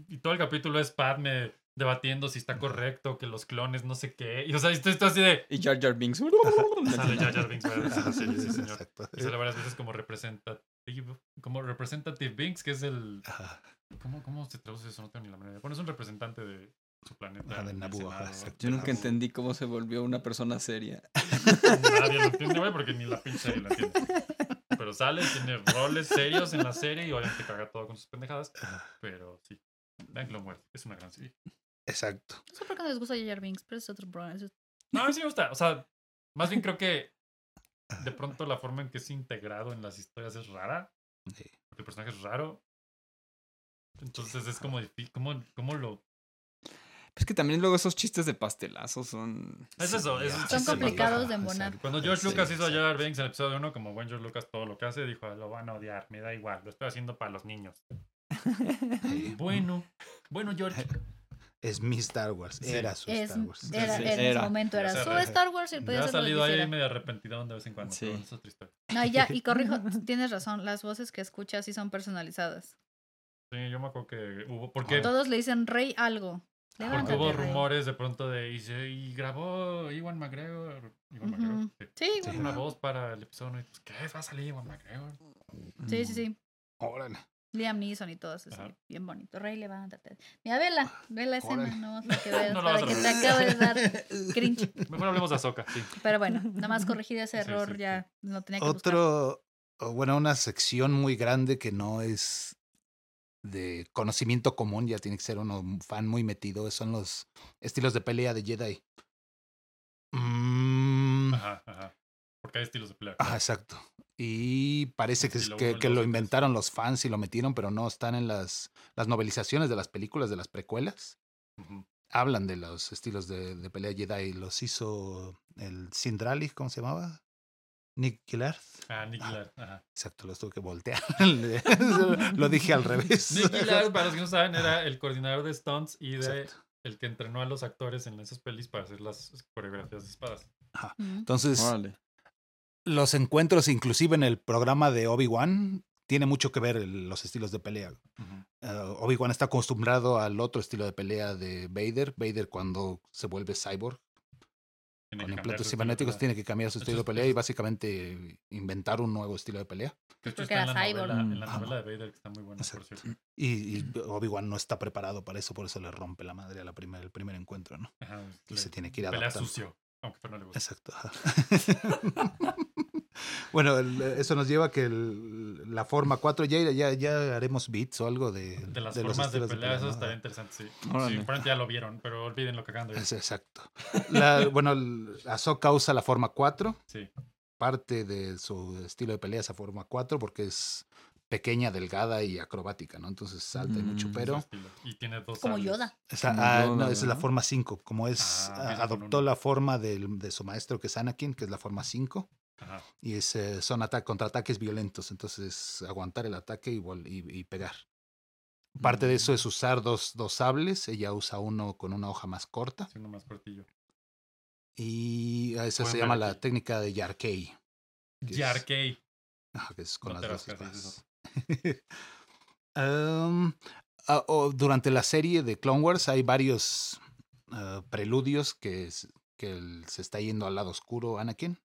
Speaker 1: y- todo el capítulo es Padme debatiendo si está correcto, que los clones no sé qué. Y o sea, esto está así de...
Speaker 2: Y Jar Jar Binks.
Speaker 1: Sale Jar Jar Binks, Sí,
Speaker 3: sí,
Speaker 1: sí,
Speaker 3: sí,
Speaker 1: señor.
Speaker 3: exacto.
Speaker 1: Y sale varias veces como representative, como representative Binks, que es el... ¿Cómo, cómo se traduce eso? No tengo ni la manera. Bueno, es un representante de su planeta.
Speaker 3: De.
Speaker 2: Yo nunca entendí cómo se volvió una persona seria.
Speaker 1: Nadie lo entiende, güey, porque ni la pinche serie la entiende. Pero sale, tiene roles serios en la serie y obviamente caga todo con sus pendejadas. Pero sí, vean Clone es una gran serie.
Speaker 3: Exacto.
Speaker 4: No sé por qué no les gusta Jar Jar Binks, pero es otro problema. es-
Speaker 1: No, a mí sí me gusta. O sea, más bien creo que de pronto la forma en que es integrado en las historias es rara.
Speaker 3: Sí.
Speaker 1: Porque el personaje es raro. Entonces es como difícil. ¿Cómo, cómo lo.?
Speaker 2: Es que también luego esos chistes de pastelazo son.
Speaker 1: Es eso, es
Speaker 4: Son
Speaker 1: chiste
Speaker 4: complicados de embonar.
Speaker 1: Cuando George
Speaker 3: Sí,
Speaker 1: Lucas hizo a. Jar Binks en el episodio 1, como buen George Lucas todo lo que hace, dijo, lo van a odiar, me da igual, lo estoy haciendo para los niños. Bueno, bueno, George.
Speaker 3: Es mi Star Wars.
Speaker 1: Sí.
Speaker 3: Era su
Speaker 4: Es,
Speaker 3: Star Wars.
Speaker 4: era,
Speaker 2: Sí,
Speaker 4: en ese
Speaker 2: era.
Speaker 4: momento
Speaker 1: Ya
Speaker 4: era su Star Wars y podía
Speaker 1: ha
Speaker 4: hacer lo que
Speaker 1: salido ahí medio arrepentidón de vez en cuando,
Speaker 2: Sí.
Speaker 1: pero es historia.
Speaker 4: No, ya, y corrijo, tienes razón, las voces que escuchas sí son personalizadas.
Speaker 1: Sí, yo me acuerdo que hubo. Porque,
Speaker 4: Todos le dicen rey algo.
Speaker 1: Porque hubo
Speaker 4: rey.
Speaker 1: rumores de pronto de. Y, se- y grabó Iwan McGregor. Iwan. McGregor. sí.
Speaker 4: Sí,
Speaker 1: Una voz para el episodio. y pues, ¿Qué? ¿Va a salir Iwan McGregor?
Speaker 4: sí, sí, sí.
Speaker 3: Órale.
Speaker 4: Liam Neeson y todos así,
Speaker 1: Ajá.
Speaker 4: bien bonito. Rey, levántate. Mira, vela, ve la escena,
Speaker 3: Órale.
Speaker 4: no para que veas,
Speaker 1: No la
Speaker 4: para
Speaker 1: vas a
Speaker 4: que te
Speaker 1: ver.
Speaker 4: acabe de dar cringe.
Speaker 1: Mejor hablemos de Ahsoka, sí.
Speaker 4: Pero bueno, nada más corregir ese error,
Speaker 1: sí, sí.
Speaker 4: ya lo tenía que.
Speaker 3: Otro, bueno, una sección muy grande que no es de conocimiento común, ya tiene que ser uno un fan muy metido, son los estilos de pelea de Jedi. Mm,
Speaker 1: Ajá, ajá. Porque hay estilos de pelea.
Speaker 3: ajá, exacto. Y parece que, que, lo inventaron los fans y lo metieron, pero no están en las, las novelizaciones de las películas, de las precuelas. Hablan de los estilos de, de pelea Jedi. Los hizo el Sindrali, ¿cómo se llamaba? Nick Gillard.
Speaker 1: Ah, Nick Gillard, ajá.
Speaker 3: Exacto, los tuve que voltear. lo dije al revés.
Speaker 1: Nick Gillard, para los que no saben, era el coordinador de stunts y de
Speaker 3: Exacto.
Speaker 1: el que entrenó a los actores en esas pelis para hacer las coreografías de espadas.
Speaker 4: Ujú.
Speaker 3: Entonces,
Speaker 2: Órale.
Speaker 3: los encuentros, inclusive en el programa de Obi-Wan, tiene mucho que ver el- los estilos de pelea. Eh, Obi-Wan está acostumbrado al otro estilo de pelea de Vader. Vader cuando se vuelve cyborg
Speaker 1: Tiene
Speaker 3: con implantes cibernéticos tiene que cambiar su estilo de pelea y básicamente inventar un nuevo estilo de pelea.
Speaker 1: Que esto
Speaker 4: Porque
Speaker 1: está en
Speaker 4: era
Speaker 1: la
Speaker 4: cyborg.
Speaker 1: novela, en la
Speaker 3: Ajá.
Speaker 1: novela de Vader, que está muy buena, por cierto.
Speaker 3: Y, y Obi-Wan no está preparado para eso, por eso le rompe la madre a la primer, el primer encuentro, ¿no?
Speaker 1: Ajá,
Speaker 3: Y
Speaker 1: le-
Speaker 3: se tiene que ir
Speaker 1: Pelea
Speaker 3: adaptando.
Speaker 1: sucio, aunque no le gusta.
Speaker 3: Exacto. bueno, el- eso nos lleva a que el- la forma 4, ya, ya, ya haremos beats o algo de,
Speaker 1: De las formas de pelea, eso estaría interesante, sí. Sí,
Speaker 2: Órale.
Speaker 1: probablemente ya lo vieron, pero olviden lo que acaban de
Speaker 3: Es
Speaker 1: decir.
Speaker 3: exacto. La- bueno, Ahsoka usa la forma 4,
Speaker 1: Sí.
Speaker 3: parte de su estilo de pelea es a forma 4 porque es pequeña, delgada y acrobática, ¿no? Entonces salta y mucho,
Speaker 2: Mm,
Speaker 3: pero.
Speaker 1: Y tiene dos
Speaker 4: Como. Yoda.
Speaker 3: esa-
Speaker 2: Como
Speaker 3: ah,
Speaker 2: Yoda,
Speaker 3: no, esa es la forma 5, como es,
Speaker 1: Ah,
Speaker 3: ah, adoptó la forma del- de su maestro que es Anakin, que es la forma 5.
Speaker 1: Ajá.
Speaker 3: Y es, eh, son ata- contraataques violentos, entonces aguantar el ataque y, vol- y- y pegar. Parte de eso es usar dos, dos sables, ella usa uno con una hoja más corta
Speaker 1: Siendo más cortillo.
Speaker 3: y a eso
Speaker 1: Pueden
Speaker 3: se llama la técnica de Yarkei,
Speaker 1: Yarkei.
Speaker 3: ajá, que es con
Speaker 1: No
Speaker 3: las dos ah, durante la serie de Clone Wars hay varios ah, preludios que, es- que el- se está yendo al lado oscuro Anakin,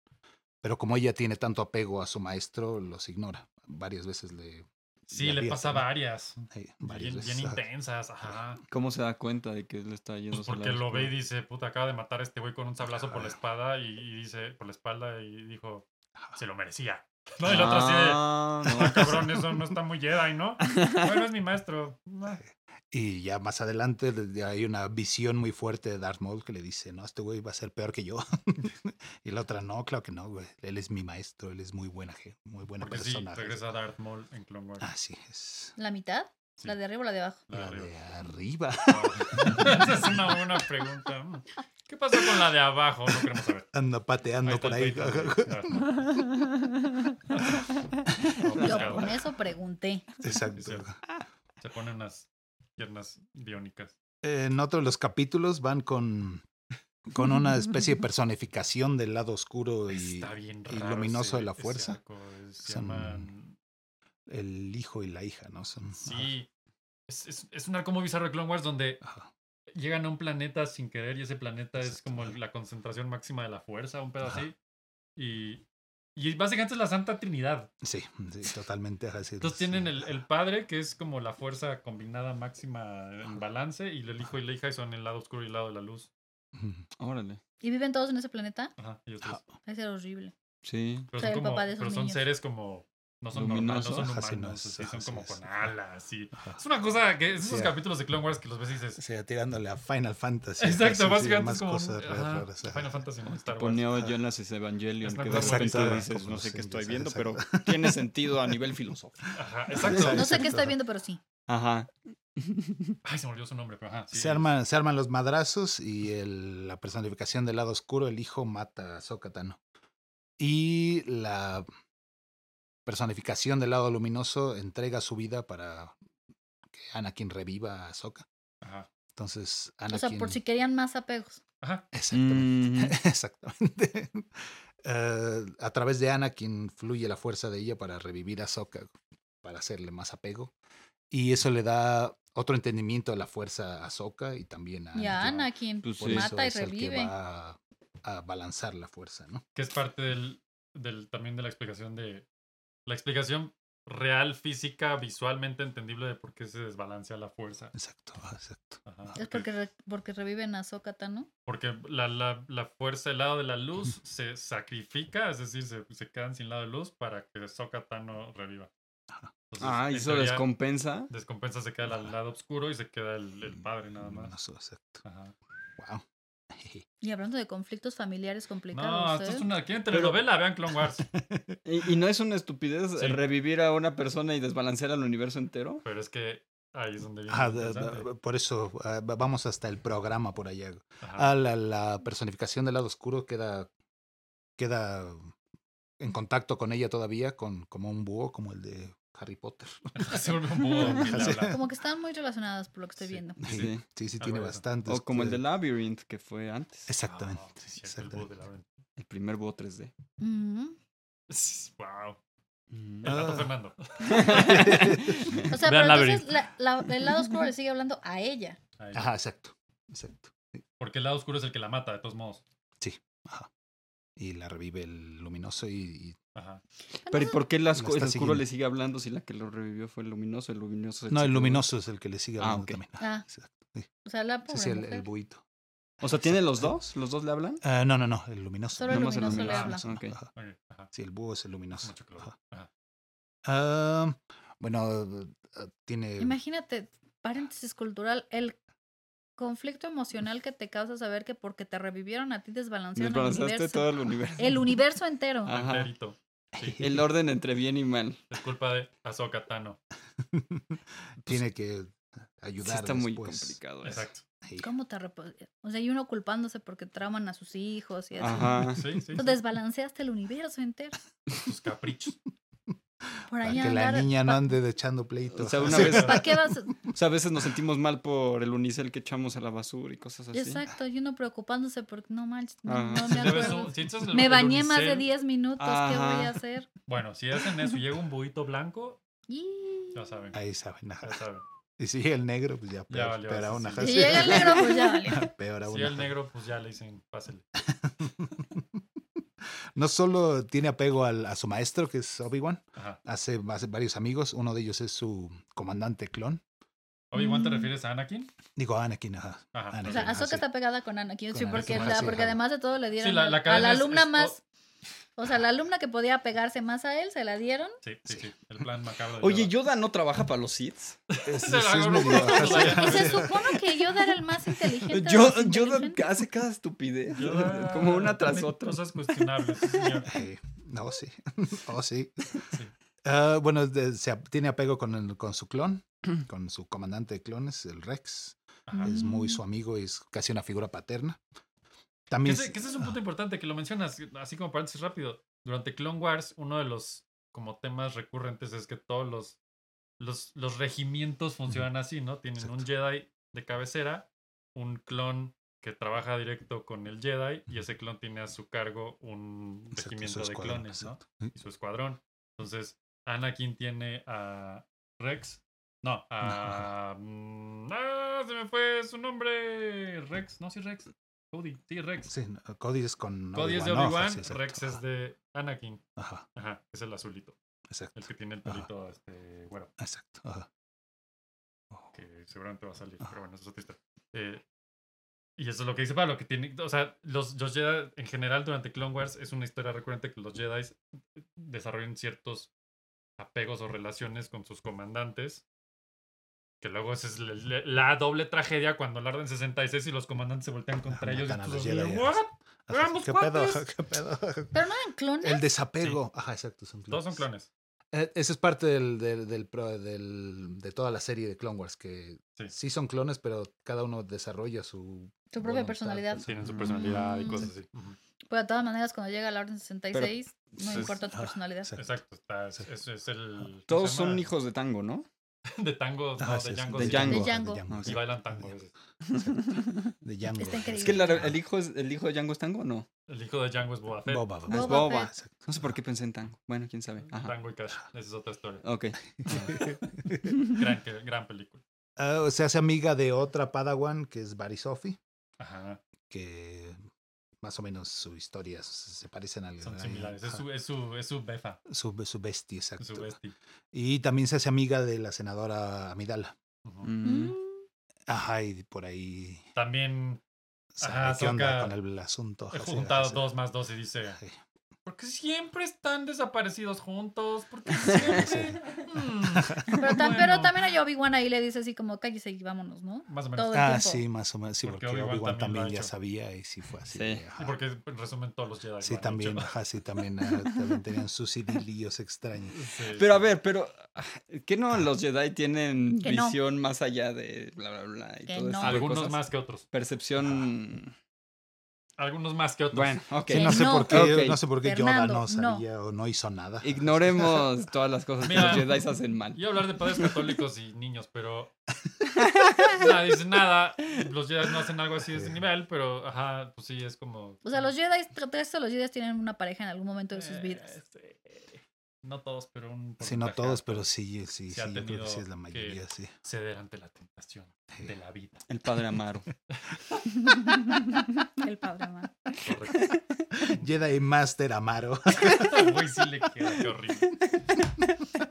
Speaker 3: pero como ella tiene tanto apego a su maestro, los ignora. Varias veces le...
Speaker 1: Sí,
Speaker 3: le
Speaker 1: pasa
Speaker 3: ¿no?
Speaker 1: varias.
Speaker 3: Varias
Speaker 1: Bien,
Speaker 3: veces,
Speaker 1: bien
Speaker 3: ajá.
Speaker 1: intensas, ajá.
Speaker 2: ¿Cómo se da cuenta de que le está yendo
Speaker 1: Pues porque lo ve y dice, puta, acaba de matar a este güey con un sablazo por la espada y, y dice, por la espalda y dijo, se lo merecía. No, y el otro así de,
Speaker 2: Ah,
Speaker 1: ah,
Speaker 2: no.
Speaker 1: cabrón, eso no está muy Jedi, ¿no? Bueno, es mi maestro. Ah,
Speaker 3: Y ya más adelante de- de- hay una visión muy fuerte de Darth Maul que le dice, no, este güey va a ser peor que yo. y la otra, no, claro que no, güey. Él es mi maestro, él es muy buena, muy buena
Speaker 1: Porque sí,
Speaker 3: persona.
Speaker 1: regresa Darth Maul en Clone Wars.
Speaker 3: Así es.
Speaker 4: ¿La mitad?
Speaker 1: Sí.
Speaker 4: ¿La de arriba o la de abajo?
Speaker 1: La
Speaker 3: La
Speaker 1: de
Speaker 3: arriba.
Speaker 1: Esa es una buena pregunta. ¿Qué pasó con la de abajo? No queremos saber.
Speaker 3: Anda pateando
Speaker 1: está
Speaker 3: por ahí.
Speaker 4: Yo con eso pregunté.
Speaker 3: Exacto.
Speaker 1: Se ponen unas piernas biónicas.
Speaker 3: En otro de los capítulos van con, con una especie de personificación del lado oscuro y luminoso de la fuerza.
Speaker 1: arco, Se
Speaker 3: Son-
Speaker 1: llaman...
Speaker 3: el hijo y la hija, ¿no? Son,
Speaker 1: Sí. Es, es, es un arco muy bizarro de Clone Wars donde llegan a un planeta sin querer y ese planeta es como la concentración máxima de la fuerza, un pedo así. Y, y básicamente es la Santa Trinidad.
Speaker 3: Sí, sí, totalmente. ajá, sí,
Speaker 1: Entonces tienen el, el padre, que es como la fuerza combinada máxima en balance, y el hijo y la hija y son el lado oscuro y el lado de la luz.
Speaker 2: Órale.
Speaker 4: ¿Y viven todos en ese planeta?
Speaker 1: Ajá, ellos tres.
Speaker 4: Debe ser horrible.
Speaker 2: Sí.
Speaker 1: Pero son,
Speaker 4: el
Speaker 1: como,
Speaker 4: papá de esos
Speaker 1: pero son
Speaker 4: niños.
Speaker 1: seres como No son normales, no son
Speaker 3: sí,
Speaker 1: humanos,
Speaker 3: es-
Speaker 1: así, son como
Speaker 3: sí,
Speaker 1: con alas, sí. Es una cosa que es esos
Speaker 3: Sí,
Speaker 1: capítulos de Clone Wars que los ves y dices.
Speaker 3: Sea, tirándole a Final Fantasy.
Speaker 1: Exacto,
Speaker 3: sí,
Speaker 1: básicamente
Speaker 3: más
Speaker 1: es como
Speaker 3: cosas
Speaker 1: ajá,
Speaker 3: raras.
Speaker 1: Final Fantasy, ¿no? Star Wars.
Speaker 2: Ponía Genesis Evangelion,
Speaker 1: Es una
Speaker 2: que de repente dices, no sé qué estoy viendo, pero tiene sentido a nivel filosófico.
Speaker 1: Ajá, exacto.
Speaker 4: No sé qué estoy viendo, pero sí.
Speaker 2: Ajá.
Speaker 1: Ay, se me olvidó su nombre, pero ajá. sí.
Speaker 3: Se, arman, se arman los madrazos y el- la personificación del lado oscuro, el hijo mata a Ahsoka Tano. Y la personificación del lado luminoso entrega su vida para que Anakin reviva a Ahsoka.
Speaker 1: Ajá.
Speaker 3: Entonces,
Speaker 4: O
Speaker 3: Anakin...
Speaker 4: sea, por si querían más apegos.
Speaker 1: Ajá.
Speaker 3: Exactamente.
Speaker 2: Mm,
Speaker 3: Exactamente. Eh, a través de Anakin fluye la fuerza de ella para revivir a Ahsoka, para hacerle más apego. Y eso le da otro entendimiento de la fuerza a Ahsoka y también a
Speaker 4: Y a
Speaker 3: Anakin.
Speaker 4: Anakin
Speaker 2: Pues
Speaker 3: Por
Speaker 2: sí.
Speaker 3: eso
Speaker 4: mata y
Speaker 3: es el que va a, a balanzar la fuerza, ¿no?
Speaker 1: Que es parte del, del también de la explicación de. La explicación real, física, visualmente entendible de por qué se desbalancea la fuerza.
Speaker 3: Exacto, ah, exacto.
Speaker 1: Ajá.
Speaker 4: Es porque, re- porque reviven a Ahsoka Tano.
Speaker 1: Porque la, la, la fuerza del lado de la luz se sacrifica, es decir, se, se quedan sin lado de luz para que Sokka Tano reviva.
Speaker 3: Ajá.
Speaker 1: Entonces,
Speaker 2: Ah, y eso
Speaker 1: teoría,
Speaker 2: descompensa.
Speaker 1: descompensa, se queda al lado oscuro y se queda el, el padre nada más.
Speaker 3: Luminoso, exacto.
Speaker 1: Ajá.
Speaker 3: Wow.
Speaker 4: Y hablando de conflictos familiares
Speaker 1: No,
Speaker 4: complicados.
Speaker 1: esto
Speaker 4: ¿eh?
Speaker 1: es una. ¿Quieren telenovela? Vean Clone Wars.
Speaker 2: Y, y no es una estupidez
Speaker 1: Sí.
Speaker 2: revivir a una persona y desbalancear al universo entero.
Speaker 1: Pero es que ahí es donde viene.
Speaker 3: Ah, por eso ah, va- vamos hasta el programa por allá. Ah, la, la personificación del lado oscuro queda, queda en contacto con ella todavía, con, como un búho, como el de Harry Potter.
Speaker 1: Se vuelve un búho
Speaker 3: Sí.
Speaker 4: Como que están muy relacionadas por lo que estoy
Speaker 1: Sí.
Speaker 4: viendo.
Speaker 3: Sí,
Speaker 2: Sí.
Speaker 3: sí, sí, tiene
Speaker 1: de
Speaker 3: bastantes.
Speaker 2: O como el de
Speaker 3: eh,
Speaker 2: Labyrinth, que fue antes.
Speaker 3: Exactamente.
Speaker 1: Ah, sí, el búho de
Speaker 3: exactamente.
Speaker 1: Labyrinth.
Speaker 2: El primer búho 3D.
Speaker 4: Ujú.
Speaker 1: Wow.
Speaker 2: Mm.
Speaker 1: El dato
Speaker 3: Ah.
Speaker 1: Fernando.
Speaker 4: O sea,
Speaker 1: Vean
Speaker 4: pero
Speaker 1: Labyrinth.
Speaker 4: entonces la- la- el lado oscuro le sigue hablando a ella.
Speaker 3: Ajá, exacto. Exacto. sí,
Speaker 1: Porque el lado oscuro es el que la mata, de todos modos.
Speaker 3: Ajá. Y la revive el luminoso y, y-
Speaker 1: Ajá.
Speaker 2: Pero ¿y por qué el, el oscuro
Speaker 3: siguiendo.
Speaker 2: le sigue hablando si la que lo revivió fue el luminoso? El luminoso.
Speaker 3: No, el
Speaker 2: chico,
Speaker 3: luminoso es el que le sigue
Speaker 2: Ah,
Speaker 3: hablando también.
Speaker 4: Ah.
Speaker 3: Exacto. Sí,
Speaker 4: O sea, la pobre
Speaker 3: sí, sí, el, el buito.
Speaker 2: O sea, ¿tiene los dos? ¿Los dos le hablan?
Speaker 3: Ah, no, no, no, el luminoso.
Speaker 4: Solo el
Speaker 2: el
Speaker 4: luminoso le
Speaker 2: luminoso,
Speaker 4: habla.
Speaker 3: Ajá.
Speaker 1: ajá.
Speaker 3: Sí, el búho es el luminoso. Ajá.
Speaker 1: Ajá.
Speaker 3: Ah, bueno, ah, tiene.
Speaker 4: Imagínate, paréntesis cultural, el conflicto emocional que te causa saber que porque te revivieron a ti desbalancearon el
Speaker 2: Desbalanceaste
Speaker 4: universo.
Speaker 2: todo el universo.
Speaker 4: El universo entero.
Speaker 2: Ajá.
Speaker 1: Enterito. Sí.
Speaker 2: El orden entre bien y mal.
Speaker 1: Es culpa de Ahsoka Tano.
Speaker 3: tiene que
Speaker 2: Sí
Speaker 3: ayudar.
Speaker 2: está muy complicado eso.
Speaker 1: Exacto.
Speaker 3: Sí.
Speaker 4: ¿Cómo te O sea, y uno culpándose porque trauman a sus hijos y así.
Speaker 2: Ajá.
Speaker 1: Sí, sí. sí.
Speaker 4: Entonces desbalanceaste el universo entero.
Speaker 1: Sus caprichos.
Speaker 4: Por
Speaker 3: Para que la
Speaker 4: andar-
Speaker 3: niña no ande echando pleito.
Speaker 2: O sea, una vez-
Speaker 4: ¿Para qué vas?
Speaker 2: O sea, a veces nos sentimos mal por el unicel que echamos a la basura y cosas así.
Speaker 4: Exacto, y uno preocupándose porque no manches, no,
Speaker 2: Ajá.
Speaker 4: no me acuerdo.
Speaker 1: si el-
Speaker 4: Me
Speaker 1: el
Speaker 4: bañé más de
Speaker 1: unicel,
Speaker 4: 10 minutos, ¿qué voy a
Speaker 2: Ajá.
Speaker 4: hacer?
Speaker 1: Bueno, si hacen eso y llega un buito blanco,
Speaker 4: Y...
Speaker 1: ya saben.
Speaker 3: Ahí saben. ajá.
Speaker 1: Ya saben.
Speaker 3: Y si llega el negro, pues ya peor,
Speaker 1: valió,
Speaker 3: peor aún.
Speaker 1: sí.
Speaker 3: ajá,
Speaker 4: Si llega el negro, pues ya valió.
Speaker 3: Peor aún.
Speaker 1: Si el
Speaker 3: ajá.
Speaker 1: negro, pues ya le dicen, pásele.
Speaker 3: No solo tiene apego al- a su maestro, que es Obi-Wan,
Speaker 1: Ajá.
Speaker 3: hace, hace varios amigos. Uno de ellos es su comandante clon.
Speaker 1: Obi-Wan, ¿te
Speaker 4: Mm.
Speaker 1: refieres a Anakin?
Speaker 3: Digo, Anakin, ajá.
Speaker 1: Ajá.
Speaker 3: Anakin,
Speaker 4: O sea, Ahsoka
Speaker 3: sí.
Speaker 4: está pegada con Anakin, sí, porque,
Speaker 3: Anakin,
Speaker 4: la-
Speaker 3: sí,
Speaker 4: porque
Speaker 3: ajá.
Speaker 4: además de todo le dieron
Speaker 1: la-
Speaker 4: al-
Speaker 1: la
Speaker 4: a la
Speaker 1: es-
Speaker 4: alumna
Speaker 1: es-
Speaker 4: más... O sea, la alumna que podía pegarse más a él, se la dieron.
Speaker 1: Sí, sí, sí. El plan macabro de
Speaker 2: Oye,
Speaker 1: Yoda.
Speaker 2: Yoda no trabaja para los Sith.
Speaker 3: Es,
Speaker 1: Se la
Speaker 3: es
Speaker 1: agarró
Speaker 3: medio-.
Speaker 4: Y supone que Yoda era el más inteligente. de
Speaker 2: Yo,
Speaker 4: los
Speaker 2: Yoda
Speaker 4: inteligentes.
Speaker 2: hace cada estupidez.
Speaker 1: Yoda
Speaker 2: Como una tras otra.
Speaker 1: Cosas cuestionables, sí, señor.
Speaker 3: Eh, no, sí. Oh, sí.
Speaker 1: Sí.
Speaker 3: Ah, bueno, de- se ap- tiene apego con, el- con su clon, con su comandante de clones, el Rex.
Speaker 1: Ajá.
Speaker 3: Es muy su amigo y es casi una figura paterna.
Speaker 1: Que
Speaker 3: También.
Speaker 1: ese, que ese es un punto importante que lo mencionas, así como paréntesis rápido. Durante Clone Wars, uno de los como temas recurrentes es que todos los, los, los regimientos funcionan así, ¿no? Tienen un Jedi de cabecera, un clon que trabaja directo con el Jedi y ese clon tiene a su cargo un regimiento de clones, ¿no?
Speaker 3: exacto.
Speaker 1: Y su escuadrón. Entonces, Anakin tiene a Rex. No, a... mm, ah, se me fue su nombre. Rex, no, sí, Rex. Cody, sí, Rex.
Speaker 3: Sí, no, Cody es con.
Speaker 1: Cody es de
Speaker 3: Obi-Wan,
Speaker 1: Rex es de Anakin.
Speaker 3: Ajá,
Speaker 1: Ajá, es el azulito.
Speaker 3: exacto.
Speaker 1: El que tiene el
Speaker 3: Ajá.
Speaker 1: pelito, este, bueno,
Speaker 3: Exacto. ajá. Oh,
Speaker 1: que seguramente va a salir,
Speaker 3: Ajá.
Speaker 1: pero bueno, eso es otra historia. Eh, y eso es lo que dice Pablo, que tiene, o sea, los, los Jedi en general durante Clone Wars es una historia recurrente que los Jedi desarrollan ciertos apegos o relaciones con sus comandantes. Que luego esa es la, doble tragedia cuando la Orden 66 y los comandantes se voltean contra ellos. y
Speaker 3: los
Speaker 1: así de,
Speaker 3: Jedi.
Speaker 1: "What?
Speaker 3: Ajá,
Speaker 1: Éramos
Speaker 3: ¿Qué pedo? ¿Qué pedo?
Speaker 4: Pero no eran clones.
Speaker 3: El desapego. Ajá, exacto. Son
Speaker 1: Todos son
Speaker 3: clones.
Speaker 1: clones.
Speaker 3: Eh, Ese es parte del, del, del pro- del- de toda la serie de Clone Wars, que
Speaker 1: Sí.
Speaker 3: sí. son clones, pero cada uno desarrolla su...
Speaker 4: Su propia
Speaker 3: voluntad,
Speaker 4: personalidad.
Speaker 3: pues.
Speaker 1: Tienen su personalidad y
Speaker 4: Mm.
Speaker 1: cosas así.
Speaker 4: Pero de todas maneras, cuando llega la Orden 66, no
Speaker 1: pues,
Speaker 4: importa tu personalidad.
Speaker 3: exacto.
Speaker 1: Exacto. Está, es el. ¿cómo
Speaker 2: Todos son hijos de tango, ¿no?
Speaker 1: de tangos, no,
Speaker 3: Ajá,
Speaker 1: de Django.
Speaker 2: de. Django.
Speaker 4: De Django.
Speaker 2: Ah,
Speaker 1: Y bailan tango.
Speaker 3: De Django.
Speaker 4: Está increíble.
Speaker 2: Es que el, hijo es, el hijo de Django es tango o no?
Speaker 1: El hijo de Django es Boba Fett.
Speaker 3: Boba.
Speaker 2: Ah, es
Speaker 4: Boba
Speaker 2: Boba. No sé por qué pensé en tango. Bueno, quién sabe. Ajá.
Speaker 1: Tango y Cash. Esa es otra historia.
Speaker 2: Ok.
Speaker 1: Gran, gran película.
Speaker 3: Ah, se hace amiga de otra Padawan, que es Barry Sophie,
Speaker 1: Ajá.
Speaker 3: que más o menos su historia se parecen al...
Speaker 1: Son similares. Es su, es su, es su befa.
Speaker 3: su, su bestia, exacto.
Speaker 1: Su bestie.
Speaker 3: Y también se hace amiga de la senadora Amidala.
Speaker 1: Ujú.
Speaker 2: Mm.
Speaker 4: Mm.
Speaker 3: Ajá, y por ahí...
Speaker 1: También Ajá,
Speaker 3: ¿Qué onda
Speaker 1: toca-
Speaker 3: con el asunto?
Speaker 1: he juntado dos más dos y dice:
Speaker 3: Sí.
Speaker 1: ¿Por qué siempre están desaparecidos juntos? ¿Por qué siempre? Mm,
Speaker 4: Pero, tam-
Speaker 1: bueno.
Speaker 4: pero también a Obi-Wan ahí le dice así como, cállese y vámonos, ¿no?
Speaker 1: Más o menos.
Speaker 4: Todo
Speaker 3: Ah, sí, más o menos. Sí,
Speaker 1: Porque
Speaker 3: porque,
Speaker 1: Obi-Wan también
Speaker 3: ya sabía y sí fue así.
Speaker 2: Sí.
Speaker 1: Y porque en resumen todos los Jedi.
Speaker 3: Sí,
Speaker 1: lo
Speaker 3: también, ajá, sí, también, ajá, también tenían sus idilios extraños.
Speaker 1: Sí,
Speaker 2: Pero a ver, pero ah, ¿qué no los Jedi tienen
Speaker 4: Que no.
Speaker 2: visión más allá de bla bla bla y
Speaker 4: Que
Speaker 2: todo
Speaker 4: no.
Speaker 2: eso?
Speaker 1: Algunos más que otros.
Speaker 2: Percepción.
Speaker 1: Algunos más que otros.
Speaker 2: Bueno, ok.
Speaker 3: Sí, no sé
Speaker 4: no.
Speaker 3: por qué,
Speaker 2: Ok.
Speaker 3: no sé por qué
Speaker 4: Fernando,
Speaker 3: Yoda no
Speaker 4: no.
Speaker 3: sabía o no hizo nada.
Speaker 2: Ignoremos todas las cosas
Speaker 1: Mira.
Speaker 2: que los Jedi hacen mal.
Speaker 1: Iba a hablar de padres católicos y niños, pero. Nadie dice nada. Los Jedi no hacen algo así de ese nivel, pero ajá, pues sí, es como.
Speaker 4: O sea, los Jedi, tres de los Jedi tienen una pareja en algún momento de sus
Speaker 1: Eh,
Speaker 4: vidas.
Speaker 1: sí. No todos, pero un.
Speaker 3: Sí, no todos, pero sí, sí,
Speaker 1: Sí
Speaker 3: yo creo que sí es la
Speaker 1: que-
Speaker 3: mayoría, sí.
Speaker 1: Ceder ante la tentación
Speaker 3: Sí.
Speaker 1: de la vida.
Speaker 2: El padre Amaro.
Speaker 4: El padre man.
Speaker 1: Correcto.
Speaker 3: Jedi Master Amaro.
Speaker 1: Güey, sí le queda, qué horrible.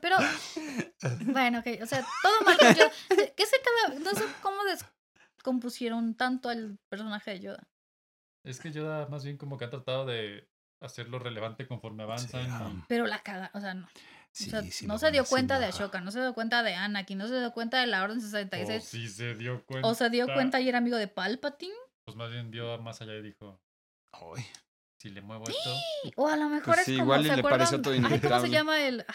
Speaker 4: Pero, bueno, ok, o sea, todo mal con Yoda. ¿Qué se cada, no sé cómo descompusieron tanto al personaje de Yoda?
Speaker 1: Es que Yoda más bien como que ha tratado de hacerlo relevante conforme avanzan.
Speaker 3: ajá.
Speaker 1: y-
Speaker 4: Pero la caga, o sea, no.
Speaker 3: Sí,
Speaker 4: o sea,
Speaker 3: sí
Speaker 4: no se dio cuenta de. Ashoka, no se dio cuenta de Anakin, no se dio cuenta de la Orden
Speaker 1: O
Speaker 4: 66.
Speaker 1: sí se dio cuenta.
Speaker 4: O se dio cuenta y era amigo de Palpatine.
Speaker 1: Pues más bien vio más allá y dijo,
Speaker 3: Ay,
Speaker 1: si le muevo esto...
Speaker 4: O a lo mejor
Speaker 2: Pues
Speaker 4: es
Speaker 2: sí,
Speaker 4: como,
Speaker 2: igual y
Speaker 4: ¿se
Speaker 2: le
Speaker 4: acuerdan?
Speaker 2: pareció todo
Speaker 4: Ay, ¿cómo se llama el ah,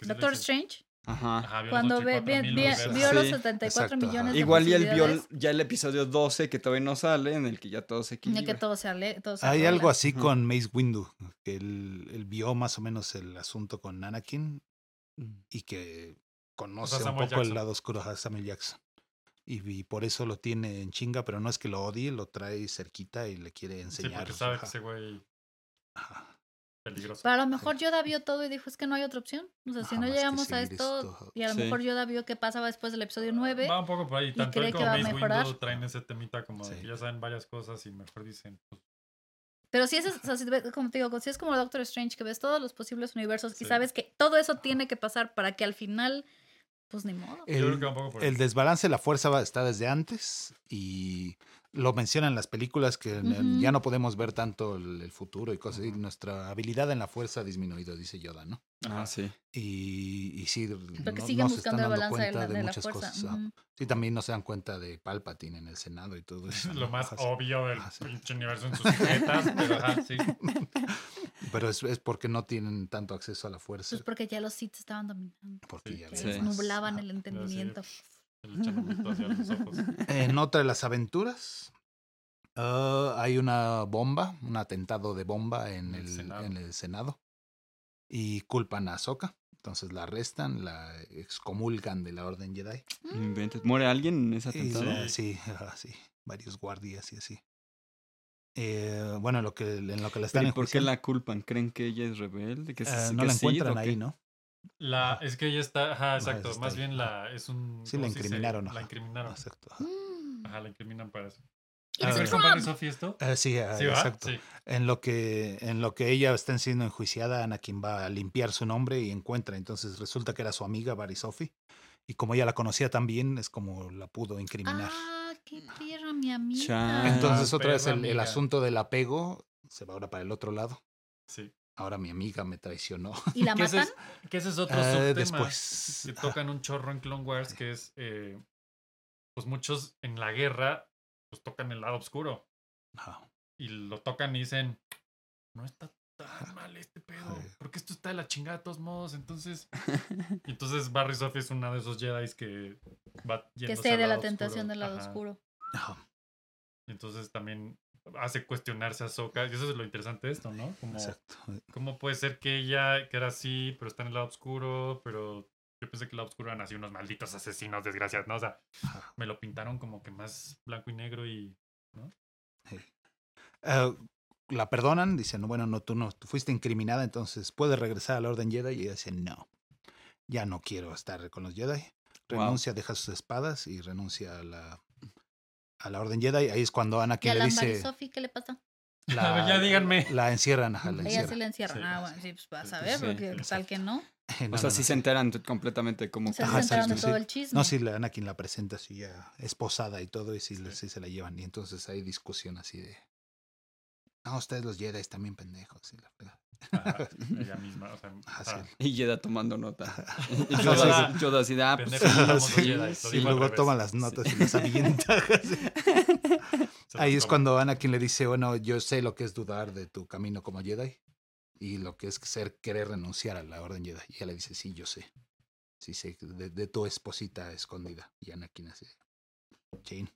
Speaker 1: sí
Speaker 4: Doctor Strange?
Speaker 2: Ajá.
Speaker 1: Ajá, vio
Speaker 4: Cuando
Speaker 1: los
Speaker 4: ve,
Speaker 1: 84
Speaker 4: vi-
Speaker 1: mil
Speaker 4: vi-
Speaker 1: universos.
Speaker 4: vio los
Speaker 2: Sí,
Speaker 4: 74
Speaker 3: exacto,
Speaker 4: millones de
Speaker 2: Igual y él vio ya el episodio 12 que todavía no sale, en el que ya todo se
Speaker 4: de que
Speaker 2: equilibra.
Speaker 4: todo se ale, todo se
Speaker 3: Hay
Speaker 4: arregla.
Speaker 3: algo así
Speaker 2: Ajá.
Speaker 3: con Mace Windu, que él, él vio más o menos el asunto con Anakin y que conoce un poco el lado oscuro a Samuel Jackson. Y, y por eso lo tiene en chinga, pero no es que lo odie, lo trae cerquita y le quiere
Speaker 1: Sí,
Speaker 3: enseñar.
Speaker 1: porque sabe que ese güey
Speaker 3: ajá.
Speaker 1: Peligroso.
Speaker 4: Pero a lo mejor Yoda vio todo y dijo, es que no hay otra opción. O sea, si no llegamos a esto,
Speaker 3: esto.
Speaker 4: y a lo
Speaker 2: Sí.
Speaker 4: mejor Yoda vio qué pasaba después del episodio 9.
Speaker 1: Va un poco por ahí. Tanto él
Speaker 4: que
Speaker 1: como
Speaker 4: va a
Speaker 1: Mace
Speaker 4: mejorar.
Speaker 1: Windu traen ese temita como de que ya saben varias cosas y mejor dicen, pues,
Speaker 4: Pero si es, o sea, si ves- como te digo, si es como Doctor Strange, que ves todos los posibles universos
Speaker 1: Sí.
Speaker 4: y sabes que todo eso tiene que pasar para que al final, pues ni modo.
Speaker 1: yo creo
Speaker 3: El,
Speaker 1: que va un poco por
Speaker 3: el desbalance de la fuerza va- está desde antes y lo mencionan en las películas que n-
Speaker 4: Ujú.
Speaker 3: ya no podemos ver tanto el, el futuro y cosas. Y nuestra habilidad en la fuerza ha disminuido, dice Yoda, ¿no?
Speaker 2: Ah, sí.
Speaker 3: Y, y sí,
Speaker 4: Porque
Speaker 3: no,
Speaker 4: siguen
Speaker 3: no se están
Speaker 4: buscando
Speaker 3: dando
Speaker 4: balance de
Speaker 3: cuenta
Speaker 4: la,
Speaker 3: de,
Speaker 4: de la
Speaker 3: muchas
Speaker 4: fuerza.
Speaker 3: cosas. ah,
Speaker 4: Ujú.
Speaker 3: Sí, también no se dan cuenta de Palpatine en el Senado y todo eso.
Speaker 1: Lo más
Speaker 3: Ajá, sí.
Speaker 1: obvio del
Speaker 3: Ajá, sí.
Speaker 1: pinche universo en sus secretas, pero ajá, sí.
Speaker 3: Pero es, es porque no tienen tanto acceso a la fuerza.
Speaker 4: Pues porque ya los Sith estaban dominando.
Speaker 3: Porque
Speaker 1: Sí.
Speaker 3: ya
Speaker 2: Sí.
Speaker 4: les
Speaker 3: más.
Speaker 4: nublaban
Speaker 3: Ajá.
Speaker 4: el entendimiento.
Speaker 1: Los ojos.
Speaker 3: En otra de las aventuras, ah, hay una bomba, un atentado de bomba en
Speaker 1: el
Speaker 3: el,
Speaker 1: Senado.
Speaker 3: en el Senado. Y culpan a Ahsoka. Entonces la arrestan, la excomulgan de la Orden Jedi.
Speaker 2: Inventes. ¿Muere alguien en ese
Speaker 3: Y,
Speaker 2: atentado?
Speaker 3: sí, ajá, sí, varios guardias y así. Eh, bueno, en lo que, en lo que la están
Speaker 2: ¿y ¿Por qué la culpan? ¿Creen que ella es rebelde? ¿Que,
Speaker 3: eh,
Speaker 2: es-
Speaker 3: no
Speaker 2: que
Speaker 3: la encuentran ahí? ¿no?
Speaker 1: La, es que ella está, ajá, exacto.
Speaker 3: está
Speaker 1: Más
Speaker 3: ahí,
Speaker 1: bien la, es un.
Speaker 3: Sí, la
Speaker 1: ¿cómo se dice?
Speaker 3: incriminaron,
Speaker 1: La incriminaron.
Speaker 3: Exacto. ajá.
Speaker 4: Mm.
Speaker 1: Ajá, la incriminan para eso. ¿Has
Speaker 3: ver.
Speaker 1: Sophie esto?
Speaker 3: Eh, sí, ah,
Speaker 1: Sí,
Speaker 3: exacto.
Speaker 1: Sí.
Speaker 3: En lo que en lo que ella está siendo enjuiciada, Anakin va a limpiar su nombre y encuentra. Entonces resulta que era su amiga Barry Sophie. Y como ella la conocía tan bien, es como la pudo incriminar.
Speaker 4: Ah, qué tierra, mi amiga.
Speaker 3: Entonces
Speaker 1: Ah,
Speaker 3: otra vez
Speaker 1: perra
Speaker 3: el, asunto del apego se va ahora para el otro lado.
Speaker 1: Sí.
Speaker 3: Ahora mi amiga me traicionó.
Speaker 4: ¿Y la
Speaker 1: Que ese,
Speaker 4: matan?
Speaker 1: es, que ese es otro
Speaker 3: Eh,
Speaker 1: subtema
Speaker 3: después.
Speaker 1: que tocan un chorro en Clone Wars, que es, eh, pues muchos en la guerra, pues tocan el lado oscuro.
Speaker 3: Ajá.
Speaker 1: Y lo tocan y dicen, no está tan mal este pedo, porque esto está de la chingada de todos modos. Entonces, y entonces Barry Sophie es una de esos Jedi que va
Speaker 4: Que cede la tentación
Speaker 1: oscuro.
Speaker 4: del lado
Speaker 1: Ajá.
Speaker 4: oscuro.
Speaker 1: Y entonces también hace cuestionarse a Ahsoka. Y eso es lo interesante de esto, ¿no? Como,
Speaker 3: exacto.
Speaker 1: ¿Cómo puede ser que ella, que era así, pero está en el lado oscuro, pero yo pensé que el lado oscuro eran así unos malditos asesinos desgraciados, ¿no? O sea, me lo pintaron como que más blanco y negro y...
Speaker 3: Eh, la perdonan, dicen, no, bueno, no, tú no, tú fuiste incriminada, entonces puedes regresar a la Orden Jedi. Y ella dice, no, ya no quiero estar con los Jedi.
Speaker 2: Wow.
Speaker 3: Renuncia, deja sus espadas y renuncia a la, a la Orden Jedi. Ahí es cuando
Speaker 4: ¿Y
Speaker 3: Anakin
Speaker 4: a
Speaker 3: le
Speaker 4: la
Speaker 3: dice,
Speaker 4: Sophie qué le pasa?
Speaker 1: A ver, ya díganme.
Speaker 3: La encierran, ajá, la
Speaker 4: Ella sí
Speaker 3: encierran.
Speaker 4: la encierran.
Speaker 1: Sí,
Speaker 4: ah,
Speaker 1: sí.
Speaker 4: bueno, sí, pues vas a
Speaker 1: Sí,
Speaker 4: ver,
Speaker 2: sí,
Speaker 4: porque
Speaker 1: exacto.
Speaker 4: tal que no.
Speaker 3: No,
Speaker 2: o sea,
Speaker 3: no,
Speaker 2: sí
Speaker 3: no.
Speaker 2: se enteran completamente cómo
Speaker 4: O sea,
Speaker 3: Ajá,
Speaker 4: se enteraron de todo
Speaker 3: sí.
Speaker 4: el chisme.
Speaker 3: No, sí, la Anakin la presenta así ya esposada y todo, y sí, le- sí se la llevan. Y entonces hay discusión así de. No, ustedes los Jedi también pendejos. Y la
Speaker 1: ella misma, o sea... Ah,
Speaker 3: sí.
Speaker 2: Y Yoda tomando nota. Y Yoda,
Speaker 1: sí.
Speaker 2: Yoda así de, ah, pues
Speaker 3: Sí,
Speaker 1: Jedi, lo
Speaker 3: y luego toman las notas y las avienta. Ahí es
Speaker 1: toma.
Speaker 3: cuando Anakin le dice, bueno, yo sé lo que es dudar de tu camino como Jedi y lo que es ser querer renunciar a la Orden Jedi. Y ella le dice, sí, yo sé. Sí sé, de, de tu esposita escondida. Y Anakin así, Jane.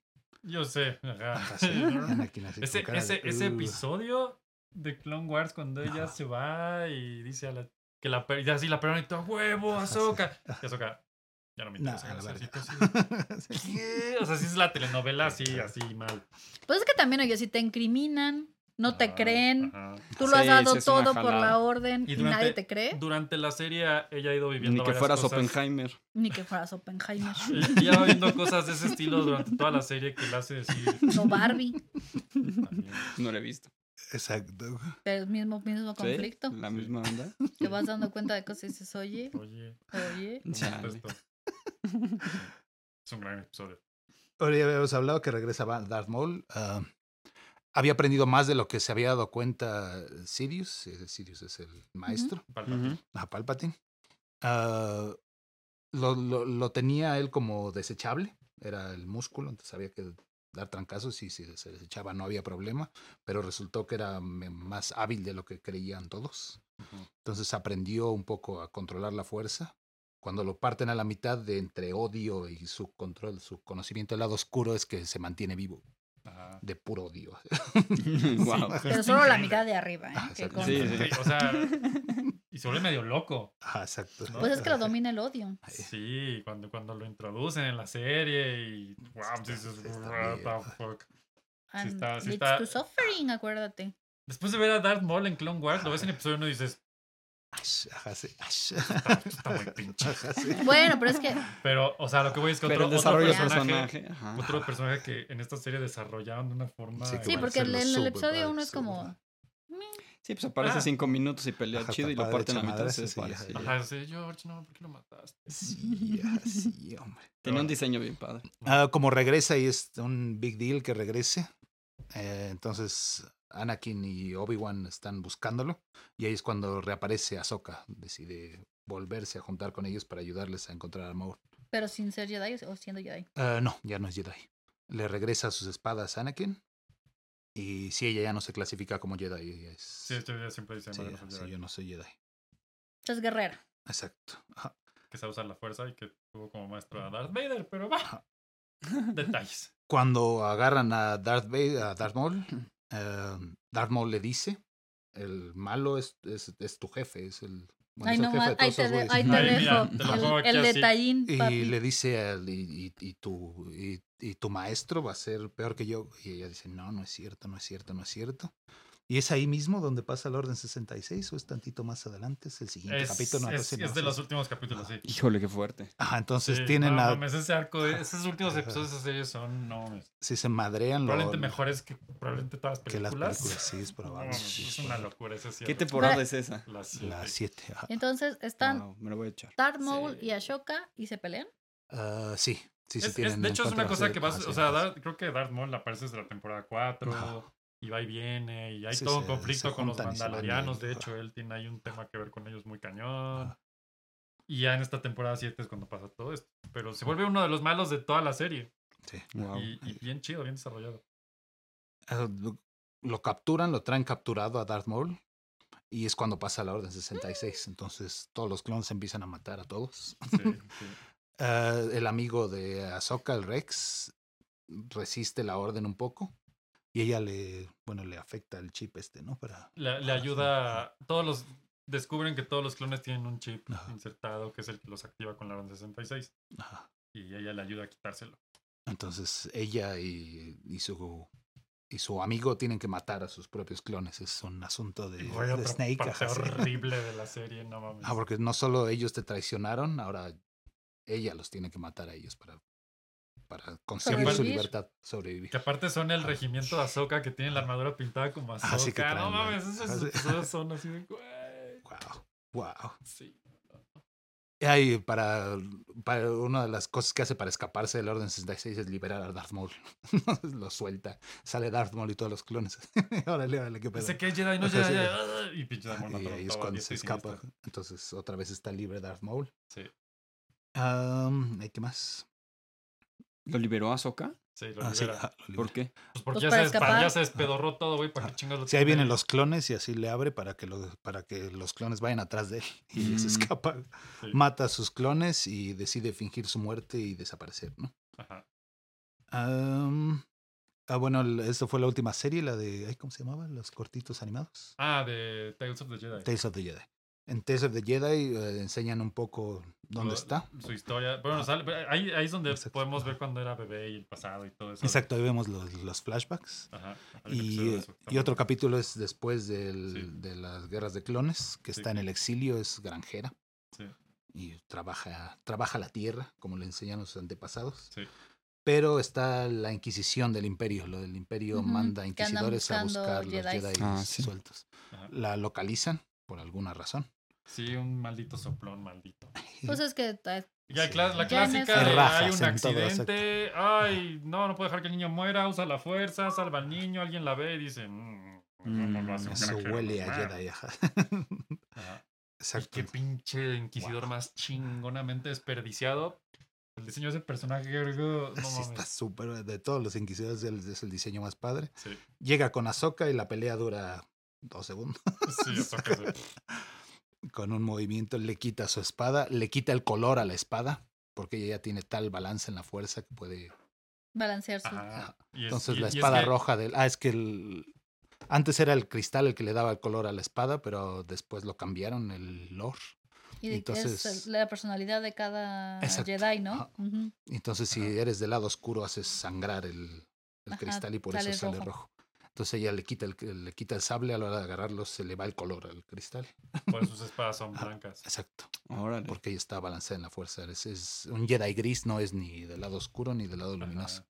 Speaker 1: Yo sé, ajá.
Speaker 3: Ajá, sí, Anakin así
Speaker 1: Ese, ese, ese episodio de Clone Wars cuando ella se va y dice a la que la per- y así la perdona y todo huevo. Ahsoka. Y Ahsoka, ya no me interesa. O sea, sí es la telenovela así, así mal.
Speaker 4: Pues es que también, oye, si te incriminan, no te
Speaker 1: Ajá,
Speaker 4: creen,
Speaker 1: ajá.
Speaker 4: tú lo has
Speaker 2: Sí,
Speaker 4: dado
Speaker 2: sí,
Speaker 4: todo por la orden
Speaker 1: Y
Speaker 4: y,
Speaker 1: durante-
Speaker 4: nadie te cree,
Speaker 1: Durante la serie ella ha ido viviendo
Speaker 2: Ni que fueras
Speaker 1: cosas.
Speaker 2: Oppenheimer.
Speaker 4: ni que fueras Oppenheimer
Speaker 1: Y ella va viendo cosas de ese estilo durante toda la serie que le hace decir.
Speaker 4: o Barbie,
Speaker 1: también,
Speaker 2: No lo he visto.
Speaker 3: Exacto.
Speaker 4: pero el mismo, mismo
Speaker 2: ¿Sí?
Speaker 4: conflicto.
Speaker 2: La misma onda.
Speaker 4: Te vas dando cuenta de cosas y dices, oye,
Speaker 1: Oye,
Speaker 4: oye.
Speaker 1: Es un gran episodio.
Speaker 3: Ahora ya habíamos hablado que regresa Ba- Darth Maul. ah, había aprendido más de lo que se había dado cuenta Sidious. eh, Sidious es el maestro.
Speaker 1: Palpatine.
Speaker 2: Ujú.
Speaker 3: a Palpatine. Ah, lo, lo, lo tenía él como desechable, era el músculo, entonces había que dar trancazos y si se desechaba no había problema, pero resultó que era más hábil de lo que creían todos. Entonces aprendió un poco a controlar la fuerza. Cuando lo parten a la mitad de entre odio y su control, su conocimiento del lado oscuro es que se mantiene vivo,
Speaker 1: Ajá.
Speaker 3: de puro odio.
Speaker 2: Wow.
Speaker 4: Pero solo la mitad de arriba, ¿eh?
Speaker 3: Ah,
Speaker 4: Que.
Speaker 2: Sí, sí.
Speaker 1: Sí, o sea, y se vuelve medio loco.
Speaker 3: Ajá, exacto.
Speaker 1: ¿no?
Speaker 4: Pues es que lo domina el odio.
Speaker 1: Sí, cuando, cuando lo introducen en la serie y wow, dices, what
Speaker 3: bien.
Speaker 1: the fuck.
Speaker 4: And
Speaker 1: está- sí
Speaker 4: leads
Speaker 1: está-
Speaker 4: to suffering, acuérdate.
Speaker 1: Después de ver a Darth Maul en Clone Wars, lo ves en episodio 1 y dices,
Speaker 3: Ash, ajá, sí, ash.
Speaker 1: está, muy pinche.
Speaker 3: Ajá, sí.
Speaker 4: Bueno, pero es que
Speaker 1: Pero, o sea, lo que voy es que otro, otro personaje,
Speaker 2: personaje.
Speaker 1: otro personaje que en esta serie desarrollaron de una forma...
Speaker 3: Sí,
Speaker 4: Sí, porque en el episodio uno es como.
Speaker 2: Sí, pues aparece
Speaker 1: Ah.
Speaker 2: cinco minutos y pelea
Speaker 3: Ajá,
Speaker 2: chido y lo parten a la mitad.
Speaker 3: sí,
Speaker 2: parece.
Speaker 3: ajá.
Speaker 1: Sí, George, no, ¿por qué lo mataste?
Speaker 3: Sí, ajá, sí, hombre.
Speaker 2: Tiene un diseño bien padre.
Speaker 3: Ah, como regresa y es un big deal que regrese. eh, entonces Anakin y Obi-Wan están buscándolo. Y ahí es cuando reaparece Ahsoka. Decide volverse a juntar con ellos para ayudarles a encontrar a Maul.
Speaker 4: Pero sin ser Jedi o siendo Jedi.
Speaker 3: Ah, no, ya no es Jedi. Le regresa sus espadas a Anakin. Y si ella ya no se clasifica como Jedi. ella es,
Speaker 1: Sí, video siempre dice
Speaker 3: sí,
Speaker 1: "Madre, no
Speaker 3: sí,
Speaker 1: soy
Speaker 3: yo no soy Jedi.
Speaker 4: Es guerrera.
Speaker 3: Exacto. Ajá.
Speaker 1: que sabe usar la fuerza y que tuvo como maestro a Darth Vader, pero va. Detalles.
Speaker 3: Cuando agarran a Darth, Vader, a Darth Maul, Darth Maul le dice, el malo es, es, es tu jefe, es el, bueno,
Speaker 4: Ay,
Speaker 3: es el
Speaker 4: no
Speaker 3: jefe de
Speaker 4: más. Ahí
Speaker 3: todos
Speaker 4: te,
Speaker 3: esos
Speaker 4: de-
Speaker 3: güeyes".
Speaker 4: ahí te
Speaker 1: Ay,
Speaker 4: dejo.
Speaker 1: mira, te lo pongo
Speaker 4: el
Speaker 1: aquí
Speaker 4: el
Speaker 1: así.
Speaker 4: detallín,
Speaker 3: Y
Speaker 4: papi.
Speaker 3: le dice, y, y, y tu, y, y tu maestro va a ser peor que yo. Y ella dice, no, no es cierto, no es cierto, no es cierto. Y es ahí mismo donde pasa la Orden 66 o es tantito más adelante, es el siguiente
Speaker 1: Es,
Speaker 3: capítulo. no
Speaker 1: es-
Speaker 3: no
Speaker 1: es de los últimos capítulos, sí.
Speaker 2: Híjole, qué fuerte.
Speaker 3: Ajá, entonces
Speaker 1: Sí,
Speaker 3: tienen
Speaker 1: no,
Speaker 3: a,
Speaker 1: mames, ese arco, de- esos últimos episodios de esa serie son, no mames,
Speaker 3: si se madrean lo-
Speaker 1: probablemente mejores que probablemente todas las
Speaker 3: que las
Speaker 1: películas.
Speaker 3: películas. Sí, es
Speaker 1: No
Speaker 3: probable. sí,
Speaker 1: es
Speaker 3: es
Speaker 1: una locura ese
Speaker 2: ¿Qué
Speaker 1: cierre.
Speaker 2: temporada es esa?
Speaker 1: La siete.
Speaker 3: La 7. ajá.
Speaker 4: Entonces están
Speaker 2: Wow, me lo voy a echar.
Speaker 4: Darth Maul
Speaker 1: Sí.
Speaker 4: y Ashoka y se pelean.
Speaker 3: Ah, sí, sí, sí
Speaker 1: Es- es-
Speaker 3: tienen
Speaker 1: de hecho, es una cosa que vas,
Speaker 3: ajá,
Speaker 1: o
Speaker 3: sí,
Speaker 1: sea, creo que Darth Maul aparece desde la temporada 4
Speaker 3: Ajá.
Speaker 1: Y va y viene, y hay
Speaker 3: Sí,
Speaker 1: todo un conflicto
Speaker 3: se
Speaker 1: con los mandalorianos. De hecho, él tiene ahí un tema que ver con ellos muy cañón.
Speaker 3: Ah.
Speaker 1: Y ya en esta temporada 7 es cuando pasa todo esto. Pero se vuelve uno de los malos de toda la serie.
Speaker 3: Sí.
Speaker 2: Wow.
Speaker 1: Y, y bien chido, bien desarrollado.
Speaker 3: Eh, lo- capturan, lo traen capturado a Darth Maul. Y es cuando pasa la Orden 66. Entonces todos los clones empiezan a matar a todos.
Speaker 1: Sí, sí.
Speaker 3: Eh, el amigo de Ahsoka, el Rex, resiste la orden un poco. Y ella le, bueno, le afecta el chip este, ¿no? Para,
Speaker 1: Le, le
Speaker 3: Ah,
Speaker 1: ayuda. Todos los. Descubren que todos los clones tienen un chip
Speaker 3: Ajá.
Speaker 1: insertado que es el que los activa con la Orden 66.
Speaker 3: ajá.
Speaker 1: Y ella le ayuda a quitárselo.
Speaker 3: Entonces ella y, y su y su amigo tienen que matar a sus propios clones. Es un asunto de,
Speaker 1: Güey,
Speaker 3: de Snake.
Speaker 1: parte horrible de la serie, no mames.
Speaker 3: Ah, porque no solo ellos te traicionaron, ahora ella los tiene que matar a ellos para, para conseguir su
Speaker 4: Sobrevivir.
Speaker 3: libertad, sobrevivir.
Speaker 1: Que aparte son el regimiento de Ahsoka que tiene la armadura pintada como Ahsoka.
Speaker 3: Ah, sí que
Speaker 1: no
Speaker 3: traen la-
Speaker 1: mames, esos
Speaker 3: ah,
Speaker 1: episodios son así de. güey.
Speaker 3: Wow, wow.
Speaker 1: Sí.
Speaker 3: Y ahí para, para una de las cosas que hace para escaparse del Orden 66 es liberar a Darth Maul. lo suelta. Sale Darth Maul y todos los clones. órale, órale, qué pedo.
Speaker 1: Dice que es Jedi, no Jedi. ah, Y pinche Darth Maul
Speaker 3: y ahí es cuando se escapa. Entonces otra vez está libre Darth Maul.
Speaker 1: Sí,
Speaker 3: ¿y ¿Qué más?
Speaker 2: ¿Lo liberó Ahsoka?
Speaker 1: sí, lo
Speaker 3: Ah, sí,
Speaker 1: libera.
Speaker 3: ah, lo libera.
Speaker 2: ¿Por qué?
Speaker 1: Pues porque
Speaker 4: Pues
Speaker 1: ya,
Speaker 4: para
Speaker 1: se, despa-
Speaker 4: escapar.
Speaker 1: ya se despedorró todo, güey. ¿Para
Speaker 3: Ah.
Speaker 1: qué chingados lo
Speaker 3: Sí, ahí vienen los clones y así le abre para que, lo- para que los clones vayan atrás de él. Y se
Speaker 2: Mm.
Speaker 3: escapa.
Speaker 1: Sí.
Speaker 3: Mata a sus clones y decide fingir su muerte y desaparecer, ¿no?
Speaker 1: Ajá.
Speaker 3: Ah, bueno, esta fue la última serie, la de. ay, ¿Cómo se llamaba? Los cortitos animados.
Speaker 1: Ah, de Tales of the Jedi.
Speaker 3: Tales of the Jedi. En Tales of the Jedi eh, enseñan un poco dónde
Speaker 1: Lo-
Speaker 3: está.
Speaker 1: Su historia. Bueno, sale- ahí, ahí es donde
Speaker 3: Exacto.
Speaker 1: podemos ver cuando era bebé y el pasado y todo eso.
Speaker 3: Exacto, ahí vemos los, los flashbacks.
Speaker 1: Ajá.
Speaker 3: Y,
Speaker 1: eso,
Speaker 3: y otro capítulo es después del-
Speaker 1: Sí.
Speaker 3: de las guerras de clones, que
Speaker 1: Sí,
Speaker 3: está en el exilio, es granjera
Speaker 1: Sí,
Speaker 3: y trabaja, trabaja la tierra, como le enseñaron sus antepasados.
Speaker 1: sí.
Speaker 3: Pero está la Inquisición del Imperio. Lo del Imperio manda inquisidores a buscar los. Jedi
Speaker 2: Ah, sí.
Speaker 3: sueltos.
Speaker 1: Ajá.
Speaker 3: La localizan por alguna razón.
Speaker 1: Sí, un maldito soplón, maldito.
Speaker 4: Pues es que
Speaker 1: Ya, la
Speaker 4: en
Speaker 1: clásica de hay un accidente, ay, no, no puedo dejar que el niño muera, usa la fuerza, salva al niño, alguien la ve y dice, "Mm, no, no lo hace un
Speaker 3: Eso huele a
Speaker 1: normal".
Speaker 3: Jedi. Exacto.
Speaker 1: qué pinche inquisidor
Speaker 3: Wow.
Speaker 1: más chingonamente desperdiciado. El diseño de ese personaje, creo, no
Speaker 3: Sí, está súper. De todos los inquisidores es el diseño más padre.
Speaker 1: Sí,
Speaker 3: Llega con Ahsoka y la pelea dura dos segundos.
Speaker 1: sí, se-
Speaker 3: Con un movimiento le quita su espada, le quita el color a la espada, porque ella ya tiene tal balance en la fuerza que puede.
Speaker 4: balancear su.
Speaker 1: Ajá. Y es-
Speaker 3: Entonces
Speaker 1: y-
Speaker 3: la
Speaker 1: y es
Speaker 3: espada
Speaker 1: que-
Speaker 3: roja del. Ah, es que el. Antes era el cristal el que le daba el color a la espada, pero después lo cambiaron, el lore.
Speaker 4: Y de-
Speaker 3: entonces-
Speaker 4: es la personalidad de cada
Speaker 3: Exacto.
Speaker 4: Jedi, ¿no?
Speaker 3: Entonces, si eres del lado oscuro, haces sangrar el, el
Speaker 4: Ajá,
Speaker 3: cristal y por
Speaker 4: sale
Speaker 3: eso sale
Speaker 4: rojo.
Speaker 3: rojo. Entonces ella le quita el, le quita el sable, a la hora de agarrarlo se le va el color al cristal.
Speaker 1: Por eso sus espadas son
Speaker 3: Ah,
Speaker 1: blancas.
Speaker 3: Exacto.
Speaker 2: Órale.
Speaker 3: Porque ella está balanceada en la fuerza. Es, es un Jedi gris, no es ni del lado oscuro ni del lado luminoso.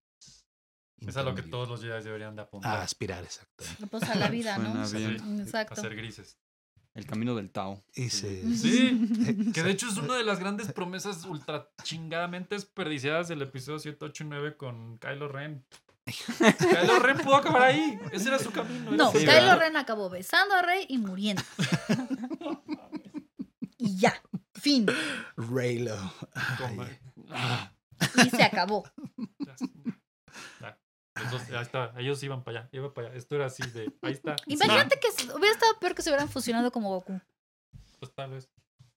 Speaker 1: Es a lo que todos los Jedi deberían de
Speaker 3: Ah,
Speaker 1: apuntar.
Speaker 3: aspirar, exacto.
Speaker 4: Pues a la vida, ¿no?
Speaker 2: Suena bien.
Speaker 1: Sí,
Speaker 4: Exacto.
Speaker 1: a ser grises.
Speaker 2: El camino del Tao.
Speaker 3: Y
Speaker 1: Sí.
Speaker 3: se-
Speaker 1: Sí, que de hecho es una de las grandes promesas ultra chingadamente desperdiciadas del episodio 7, 8 y 9 con Kylo Ren. Kylo Ren pudo acabar ahí. Ese era su camino.
Speaker 4: No,
Speaker 2: Sí,
Speaker 4: Kylo
Speaker 2: ¿verdad?
Speaker 4: Ren acabó besando a Rey y muriendo. y ya, fin.
Speaker 1: Ah,
Speaker 4: Y se acabó.
Speaker 1: dos, ahí está. Ellos iban para allá. Iban para allá. Esto era así de. Ahí está.
Speaker 4: Imagínate que hubiera estado peor que se hubieran fusionado como Goku.
Speaker 1: Pues tal vez.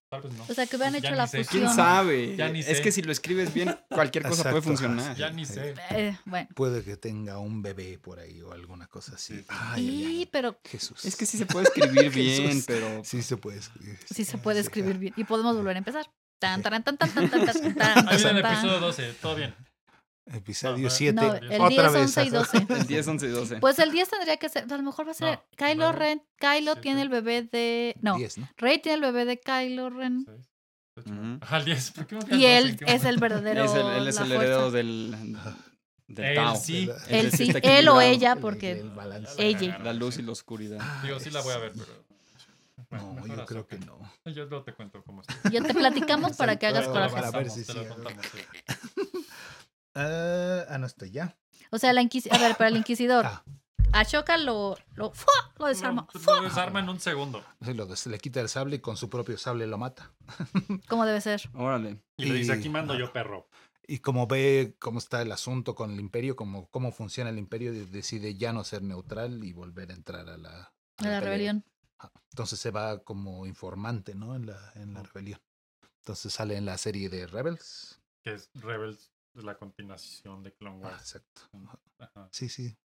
Speaker 1: Tal vez no.
Speaker 4: O sea, que hubieran
Speaker 1: Pues
Speaker 4: hecho la
Speaker 1: sé.
Speaker 4: fusión.
Speaker 2: ¿Quién sabe?
Speaker 1: Ya ni
Speaker 2: Es
Speaker 1: sé.
Speaker 2: que si lo escribes bien, cualquier cosa puede funcionar.
Speaker 1: Ya ni sé.
Speaker 4: Eh, bueno.
Speaker 3: Puede que tenga un bebé por ahí o alguna cosa así.
Speaker 1: Sí.
Speaker 3: Ay,
Speaker 4: pero
Speaker 3: Jesús.
Speaker 2: Es que sí se puede escribir bien,
Speaker 3: Jesús.
Speaker 2: pero
Speaker 3: Sí se puede escribir.
Speaker 4: sí se puede escribir bien. Y podemos volver a empezar. Tan, taran, tan, tan, tan, tan, tan, tan,
Speaker 1: Ahí viene el
Speaker 4: tan,
Speaker 1: episodio
Speaker 4: tan.
Speaker 1: 12. Todo bien.
Speaker 3: Episodio
Speaker 1: No,
Speaker 3: 7.
Speaker 4: No, el
Speaker 3: Otra
Speaker 4: 10,
Speaker 3: vez.
Speaker 4: 11 y 12.
Speaker 2: el 10, 11 y 12.
Speaker 4: Pues el 10 tendría que ser, a lo mejor va a ser
Speaker 1: No,
Speaker 4: Kylo
Speaker 1: nueve,
Speaker 4: Ren. Kylo
Speaker 1: siete.
Speaker 4: tiene el bebé de. No,
Speaker 3: 10, ¿no?
Speaker 4: Rey tiene el bebé de Kylo Ren.
Speaker 1: Seis, ocho,
Speaker 2: Ujú.
Speaker 1: nueve. Ajá, el 10. ¿Por qué
Speaker 4: Y él
Speaker 1: ¿En qué
Speaker 4: es el verdadero.
Speaker 2: es el, él es el heredero del, del
Speaker 1: Él
Speaker 2: Tao.
Speaker 1: sí.
Speaker 3: El-
Speaker 2: Él
Speaker 4: Él
Speaker 2: sí
Speaker 4: él o ella,
Speaker 3: El-
Speaker 4: porque
Speaker 3: el balance.
Speaker 4: ella.
Speaker 2: La luz y la oscuridad.
Speaker 1: Digo, sí la voy a ver, pero. Bueno,
Speaker 3: No, yo creo que no.
Speaker 1: Yo luego te cuento cómo está.
Speaker 4: ya te platicamos para que hagas
Speaker 1: lo
Speaker 3: para
Speaker 4: coraje.
Speaker 3: ver si sí. Ah, ah, no estoy ya.
Speaker 4: O sea, la Inquisición. A ver, para el Inquisidor.
Speaker 3: Ah.
Speaker 4: Ashoka lo, lo, ¡fua! lo desarma.
Speaker 1: Lo,
Speaker 4: ¡fua!
Speaker 1: lo desarma en un segundo.
Speaker 3: Sí, lo des- le quita el sable y con su propio sable lo mata.
Speaker 4: Como debe ser.
Speaker 2: Órale.
Speaker 1: Y le dice,
Speaker 3: Y-
Speaker 1: aquí mando yo, perro.
Speaker 3: Y como ve cómo está el asunto con el imperio, cómo, cómo funciona el imperio, de- decide ya no ser neutral y volver a entrar a la, a
Speaker 4: la rebelión.
Speaker 3: Entonces se va como informante, ¿no? En la, en la rebelión. Entonces sale en la serie de Rebels.
Speaker 1: Que es Rebels, es la continuación de Clone
Speaker 3: Ah,
Speaker 1: Wars.
Speaker 3: exacto.
Speaker 1: Ajá.
Speaker 3: Sí, sí.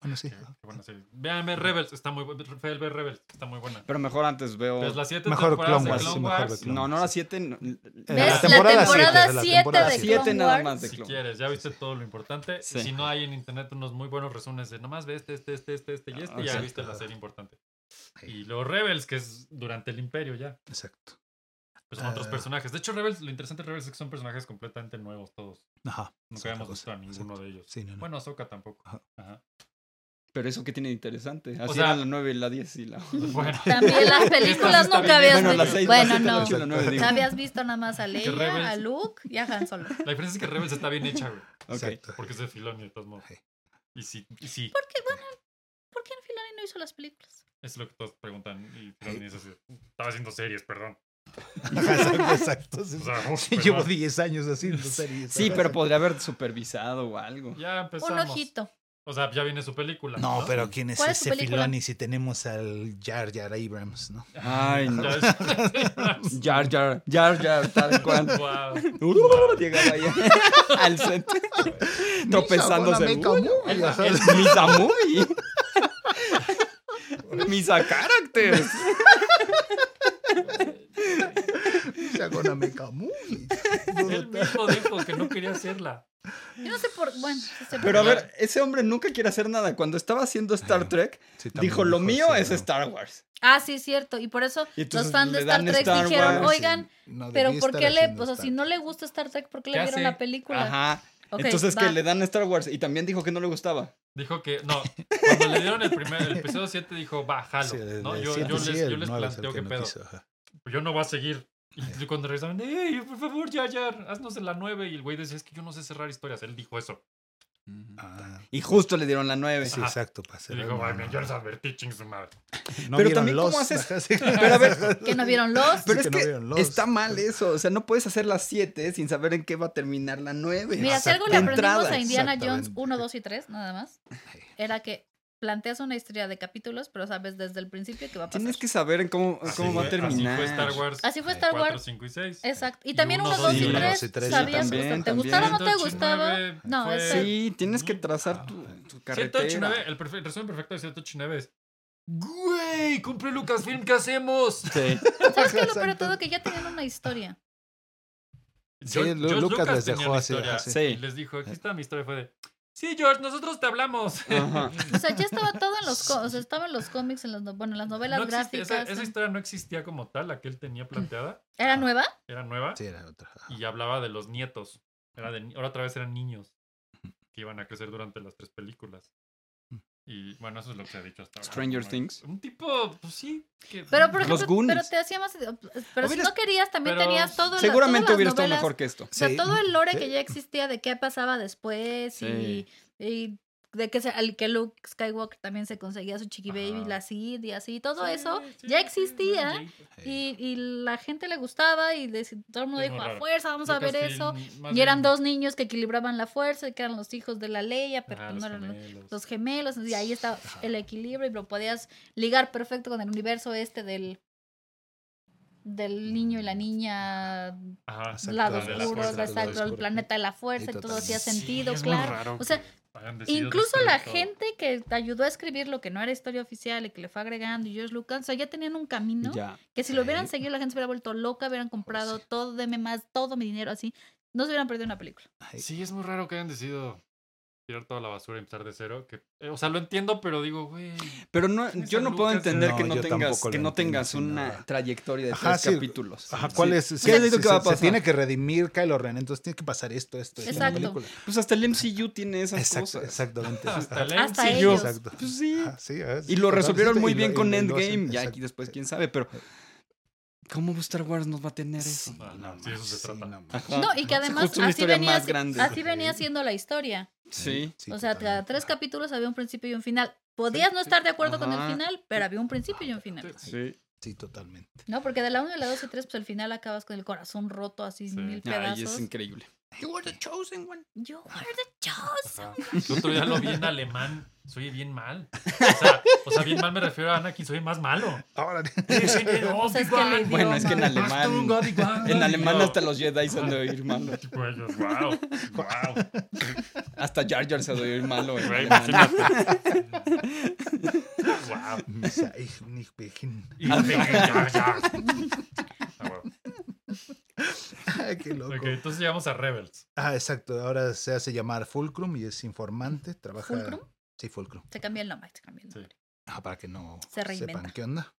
Speaker 3: Bueno, sí.
Speaker 1: Qué, qué buena serie. Véanme Rebels, está muy buena. Rebels, está muy buena.
Speaker 2: Pero mejor antes veo.
Speaker 1: Las siete
Speaker 3: Mejor
Speaker 1: temporadas
Speaker 3: Clone
Speaker 1: de
Speaker 3: Wars,
Speaker 1: Clone
Speaker 3: sí, mejor
Speaker 1: Wars.
Speaker 3: Clone
Speaker 2: No, no
Speaker 3: Wars.
Speaker 2: las siete. no-
Speaker 3: En
Speaker 4: ¿Ves?
Speaker 3: la
Speaker 4: La
Speaker 3: temporada
Speaker 4: temporada
Speaker 3: siete, la
Speaker 4: 7
Speaker 3: temporada
Speaker 4: de Clone
Speaker 2: nada
Speaker 4: Wars.
Speaker 2: más de
Speaker 1: Si
Speaker 2: Clone
Speaker 1: quieres, ya viste todo lo importante.
Speaker 2: Sí.
Speaker 1: Si no hay en internet unos muy buenos resúmenes de nomás ve este, este, este, este, este y este,
Speaker 2: Ah,
Speaker 1: ya
Speaker 3: exacto.
Speaker 1: viste la serie importante.
Speaker 3: Sí,
Speaker 1: Y los Rebels, que es durante el Imperio ya.
Speaker 3: Exacto.
Speaker 1: Pues son otros
Speaker 3: Ah.
Speaker 1: personajes. De hecho, Rebels, lo interesante de Rebels es que son personajes completamente nuevos todos.
Speaker 3: Ajá. es
Speaker 1: Nunca habíamos visto a ninguno
Speaker 3: Exacto.
Speaker 1: de ellos.
Speaker 3: Sí, no, no.
Speaker 1: Bueno, Ahsoka tampoco.
Speaker 3: Ajá.
Speaker 1: Ajá.
Speaker 2: Pero eso que tiene de interesante. Así
Speaker 1: sea-
Speaker 2: eran la 9 y la 10 y la.
Speaker 1: Bueno.
Speaker 4: También las películas nunca
Speaker 1: bien.
Speaker 4: habías
Speaker 2: Bueno,
Speaker 4: visto.
Speaker 2: las 6,
Speaker 4: Bueno,
Speaker 2: la 7, la
Speaker 4: no.
Speaker 2: 8 y la 9. digo.
Speaker 4: Habías visto nada más a Leia,
Speaker 1: Rebels-
Speaker 4: a Luke y a Han Solo.
Speaker 1: La diferencia es que Rebels está bien hecha, güey.
Speaker 2: Ok.
Speaker 3: Exacto.
Speaker 1: Porque es de Filoni, de todos modos.
Speaker 3: Sí.
Speaker 1: Y sí, y sí,
Speaker 4: ¿Por qué? Bueno, ¿por qué Filoni no hizo las películas?
Speaker 1: es lo que todos preguntan. Y Filoni dice así, estaba haciendo series, perdón.
Speaker 3: Ajá, exacto, exacto. sí.
Speaker 1: O sea, uf,
Speaker 3: Llevo
Speaker 1: perdón.
Speaker 3: 10 años haciendo series.
Speaker 2: Sí, pero podría haber supervisado o algo.
Speaker 1: Ya empezamos.
Speaker 4: Un ojito.
Speaker 1: O sea, ya viene su película.
Speaker 3: No, pero ¿quién es
Speaker 4: ¿Cuál es
Speaker 3: ese? Filoni si tenemos al Jar Jar Abrams, no?
Speaker 2: Ay,
Speaker 1: es-
Speaker 2: Jar Jar, Jar Jar, tal cual.
Speaker 1: Wow.
Speaker 2: Llegaba ahí al set. Tropezándose. Misa Movie. Misa Characters.
Speaker 3: Misha Boname Camus.
Speaker 1: Él mismo dijo que no quería hacerla.
Speaker 4: Yo no sé por. Bueno, sí sé por
Speaker 2: Pero a
Speaker 4: qué.
Speaker 2: ver, ese hombre nunca quiere hacer nada. Cuando estaba haciendo Star Trek,
Speaker 3: Sí,
Speaker 2: dijo, lo mío
Speaker 3: sí,
Speaker 2: es
Speaker 3: ¿no?
Speaker 2: Star Wars.
Speaker 4: Ah, sí, es cierto. Y por eso
Speaker 2: Y
Speaker 4: los fans de Star Trek
Speaker 2: Star
Speaker 4: dijeron,
Speaker 2: Wars,
Speaker 4: oigan,
Speaker 3: No
Speaker 4: pero ¿por qué le.? O sea,
Speaker 3: Star
Speaker 4: si no le gusta Star Trek, ¿por qué le
Speaker 1: ¿Qué
Speaker 4: dieron
Speaker 1: hace?
Speaker 4: la película?
Speaker 2: Ajá. Entonces
Speaker 4: va.
Speaker 2: que le dan Star Wars. Y también dijo que no le gustaba.
Speaker 1: Dijo que, no, cuando le dieron el primer, el episodio 7 dijo, va, jalo.
Speaker 3: Sí,
Speaker 1: ¿no? Yo, yo
Speaker 3: sí,
Speaker 1: les, yo les planteo
Speaker 3: que
Speaker 1: qué
Speaker 3: no
Speaker 1: pedo.
Speaker 3: quiso,
Speaker 1: yo no voy a seguir. Y cuando regresaron, ¡ey, por favor, ya, ya, haznos en la 9! Y el güey decía, es que yo no sé cerrar historias. Él dijo eso.
Speaker 3: Ah,
Speaker 2: Y justo le dieron la 9.
Speaker 3: sí, exacto. Para
Speaker 1: Y dijo,
Speaker 3: no,
Speaker 1: man, yo les advertí, ching su madre.
Speaker 3: no
Speaker 2: Pero también, ¿cómo
Speaker 3: Lost,
Speaker 2: haces? Pero a ver,
Speaker 4: Que no vieron los.
Speaker 2: Pero
Speaker 3: Sí,
Speaker 2: es
Speaker 3: que no
Speaker 2: que
Speaker 3: Lost.
Speaker 2: está mal eso. O sea, no puedes hacer las 7 sin saber en qué va a terminar la 9.
Speaker 4: Mira, si algo le
Speaker 2: De
Speaker 4: aprendimos a Indiana Jones
Speaker 3: exactamente.
Speaker 4: 1, 2 y 3, nada más, era que planteas una historia de capítulos, pero sabes desde el principio que va a pasar.
Speaker 2: Tienes que saber en cómo,
Speaker 1: Así
Speaker 2: cómo va a
Speaker 1: fue-
Speaker 2: terminar.
Speaker 1: Así fue Star Wars.
Speaker 4: Así fue
Speaker 3: Sí.
Speaker 4: Star
Speaker 1: 4,
Speaker 4: Wars.
Speaker 1: 5 y 6.
Speaker 4: Exacto. Y también
Speaker 1: uno,
Speaker 4: 1,
Speaker 1: dos
Speaker 4: 2
Speaker 1: y
Speaker 4: y
Speaker 1: tres.
Speaker 4: 3.
Speaker 3: Sí, también,
Speaker 4: ¿Sabías?
Speaker 2: también,
Speaker 4: ¿Te gustara o no te gustaba?
Speaker 1: 189
Speaker 4: No,
Speaker 1: fue-
Speaker 2: Sí, tienes que
Speaker 3: Ah,
Speaker 2: trazar tu, tu carretera.
Speaker 1: 189, el, perfe- el resumen perfecto de 189 es, güey, compré Lucasfilm, ¿qué hacemos?
Speaker 2: Sí.
Speaker 4: ¿Sabes qué? Lo peor de todo que ya tenían una historia.
Speaker 3: Sí,
Speaker 1: George-
Speaker 3: Lu-
Speaker 1: George
Speaker 3: Lucas les dejó así,
Speaker 1: historia,
Speaker 3: así.
Speaker 2: Sí.
Speaker 1: Y les dijo, aquí está mi historia, fue de, sí, George, nosotros te hablamos.
Speaker 2: Ajá.
Speaker 4: O sea, ya estaba todo en los, o sea, estaba en los cómics, en las, no- bueno, en las novelas
Speaker 1: No existía-
Speaker 4: gráficas.
Speaker 1: esa, esa historia no existía como tal, la que él tenía planteada,
Speaker 4: ¿Era nueva?
Speaker 1: era nueva
Speaker 3: Sí, era otra.
Speaker 1: y hablaba de los nietos. Era de, ahora otra vez eran niños que iban a crecer durante las tres películas. Y bueno, eso es lo que se ha dicho hasta ahora.
Speaker 2: Stranger. Things.
Speaker 1: Un tipo, pues sí. que-
Speaker 4: Pero por
Speaker 2: Los
Speaker 4: ejemplo, pero
Speaker 2: Goonies.
Speaker 4: te hacía más. Pero si
Speaker 2: Hubieras-
Speaker 4: no querías, también
Speaker 1: pero
Speaker 4: tenías todo.
Speaker 2: Seguramente hubiera estado mejor que esto.
Speaker 4: O sea,
Speaker 3: Sí.
Speaker 4: todo el lore
Speaker 3: Sí.
Speaker 4: que ya existía de qué pasaba después
Speaker 2: Sí.
Speaker 4: y, y de que, se, al que Luke Skywalker también se conseguía su chiqui baby,
Speaker 1: Ajá.
Speaker 4: la Sid y así, todo
Speaker 1: Sí,
Speaker 4: eso
Speaker 1: sí,
Speaker 4: ya existía
Speaker 1: sí,
Speaker 4: y, y la gente le gustaba y dec- todo el mundo
Speaker 1: Es
Speaker 4: dijo, a fuerza, vamos a ver eso. Y eran
Speaker 1: bien-
Speaker 4: dos niños que equilibraban la fuerza, que eran los hijos de la Leia, pero
Speaker 1: Ajá,
Speaker 4: pues no
Speaker 1: los
Speaker 4: eran los-
Speaker 1: gemelos.
Speaker 4: los gemelos, y ahí está el equilibrio y lo podías ligar perfecto con el universo este del del niño y la niña
Speaker 1: Ajá,
Speaker 4: lados
Speaker 1: de la
Speaker 4: oscuros,
Speaker 3: lado
Speaker 4: el planeta de la fuerza, y
Speaker 3: Sí,
Speaker 4: todo hacía sentido, claro. O sea, incluso la
Speaker 1: todo.
Speaker 4: gente que te ayudó a escribir lo que no era historia oficial y que le fue agregando, y George Lucas, o sea, ya tenían un camino
Speaker 2: Ya.
Speaker 4: que si lo hubieran
Speaker 3: Sí.
Speaker 4: seguido la gente se hubiera vuelto loca, hubieran comprado
Speaker 3: sí.
Speaker 4: todo, deme más, todo mi dinero así, no se hubieran perdido una película.
Speaker 3: Ay,
Speaker 1: Sí, es muy raro que hayan decidido tirar toda la basura y empezar de cero. Que, eh, o sea, lo entiendo, pero digo, güey.
Speaker 2: Pero no, yo no puedo entender
Speaker 3: no,
Speaker 2: que no tengas, que no tengas una
Speaker 3: nada.
Speaker 2: trayectoria de
Speaker 3: Ajá,
Speaker 2: tres
Speaker 3: sí.
Speaker 2: capítulos.
Speaker 3: Ajá. ¿cuál es?
Speaker 2: ¿Qué
Speaker 3: Sí,
Speaker 2: es lo que va a
Speaker 3: se- se
Speaker 2: pasar?
Speaker 3: tiene que redimir Kylo Ren, entonces tiene que pasar esto, esto, esto en la
Speaker 4: Exacto.
Speaker 3: película.
Speaker 2: Pues hasta el MCU tiene esas
Speaker 3: Exacto,
Speaker 2: cosas.
Speaker 3: exactamente.
Speaker 1: Hasta el
Speaker 4: Hasta
Speaker 1: MCU.
Speaker 4: ellos.
Speaker 3: Exacto.
Speaker 2: Pues sí.
Speaker 3: Ajá, sí,
Speaker 2: Y lo resolvieron muy bien con Endgame. Ya aquí
Speaker 3: exacto.
Speaker 2: después, quién sabe. Pero ¿Cómo Star Wars nos va a tener eso?
Speaker 1: Ah, no,
Speaker 3: no
Speaker 1: sí, eso se trata.
Speaker 3: no manches.
Speaker 2: Ajá.
Speaker 4: No, y que además así venía,
Speaker 2: más
Speaker 4: si-
Speaker 2: grande.
Speaker 4: así venía siendo la historia.
Speaker 2: Sí.
Speaker 4: O sea, cada tres capítulos había un principio y un final. Podías no estar de acuerdo con el final, pero había un principio y un final.
Speaker 2: Sí.
Speaker 3: Sí, totalmente.
Speaker 4: No, porque de la 1, la 2 y 3, pues al final acabas con el corazón roto, así
Speaker 1: Sí.
Speaker 4: mil
Speaker 2: Ay,
Speaker 4: pedazos.
Speaker 2: es increíble. You were the chosen one.
Speaker 4: You are the chosen.
Speaker 1: El otro día lo vi en alemán. Soy bien mal. O sea, o sea, bien mal me refiero a Anakin. Soy más malo.
Speaker 3: Ahora,
Speaker 4: O sea, es que el
Speaker 2: Bueno, es que en alemán. En alemán hasta los Jedi se han de oír malo.
Speaker 1: Wow, wow.
Speaker 2: Hasta Jar Jar se ha de oír malo. en alemán.
Speaker 1: Wow.
Speaker 3: Qué loco.
Speaker 1: Ok, entonces llegamos a Rebels.
Speaker 3: Ah, exacto. Ahora se hace llamar Fulcrum y es informante. Trabaja.
Speaker 4: ¿Fulcrum?
Speaker 3: Sí, Fulcrum.
Speaker 4: Se cambia el nombre, se cambia el
Speaker 1: Sí.
Speaker 4: nombre.
Speaker 3: Ah, para que no
Speaker 4: Se reinventa.
Speaker 3: sepan qué onda.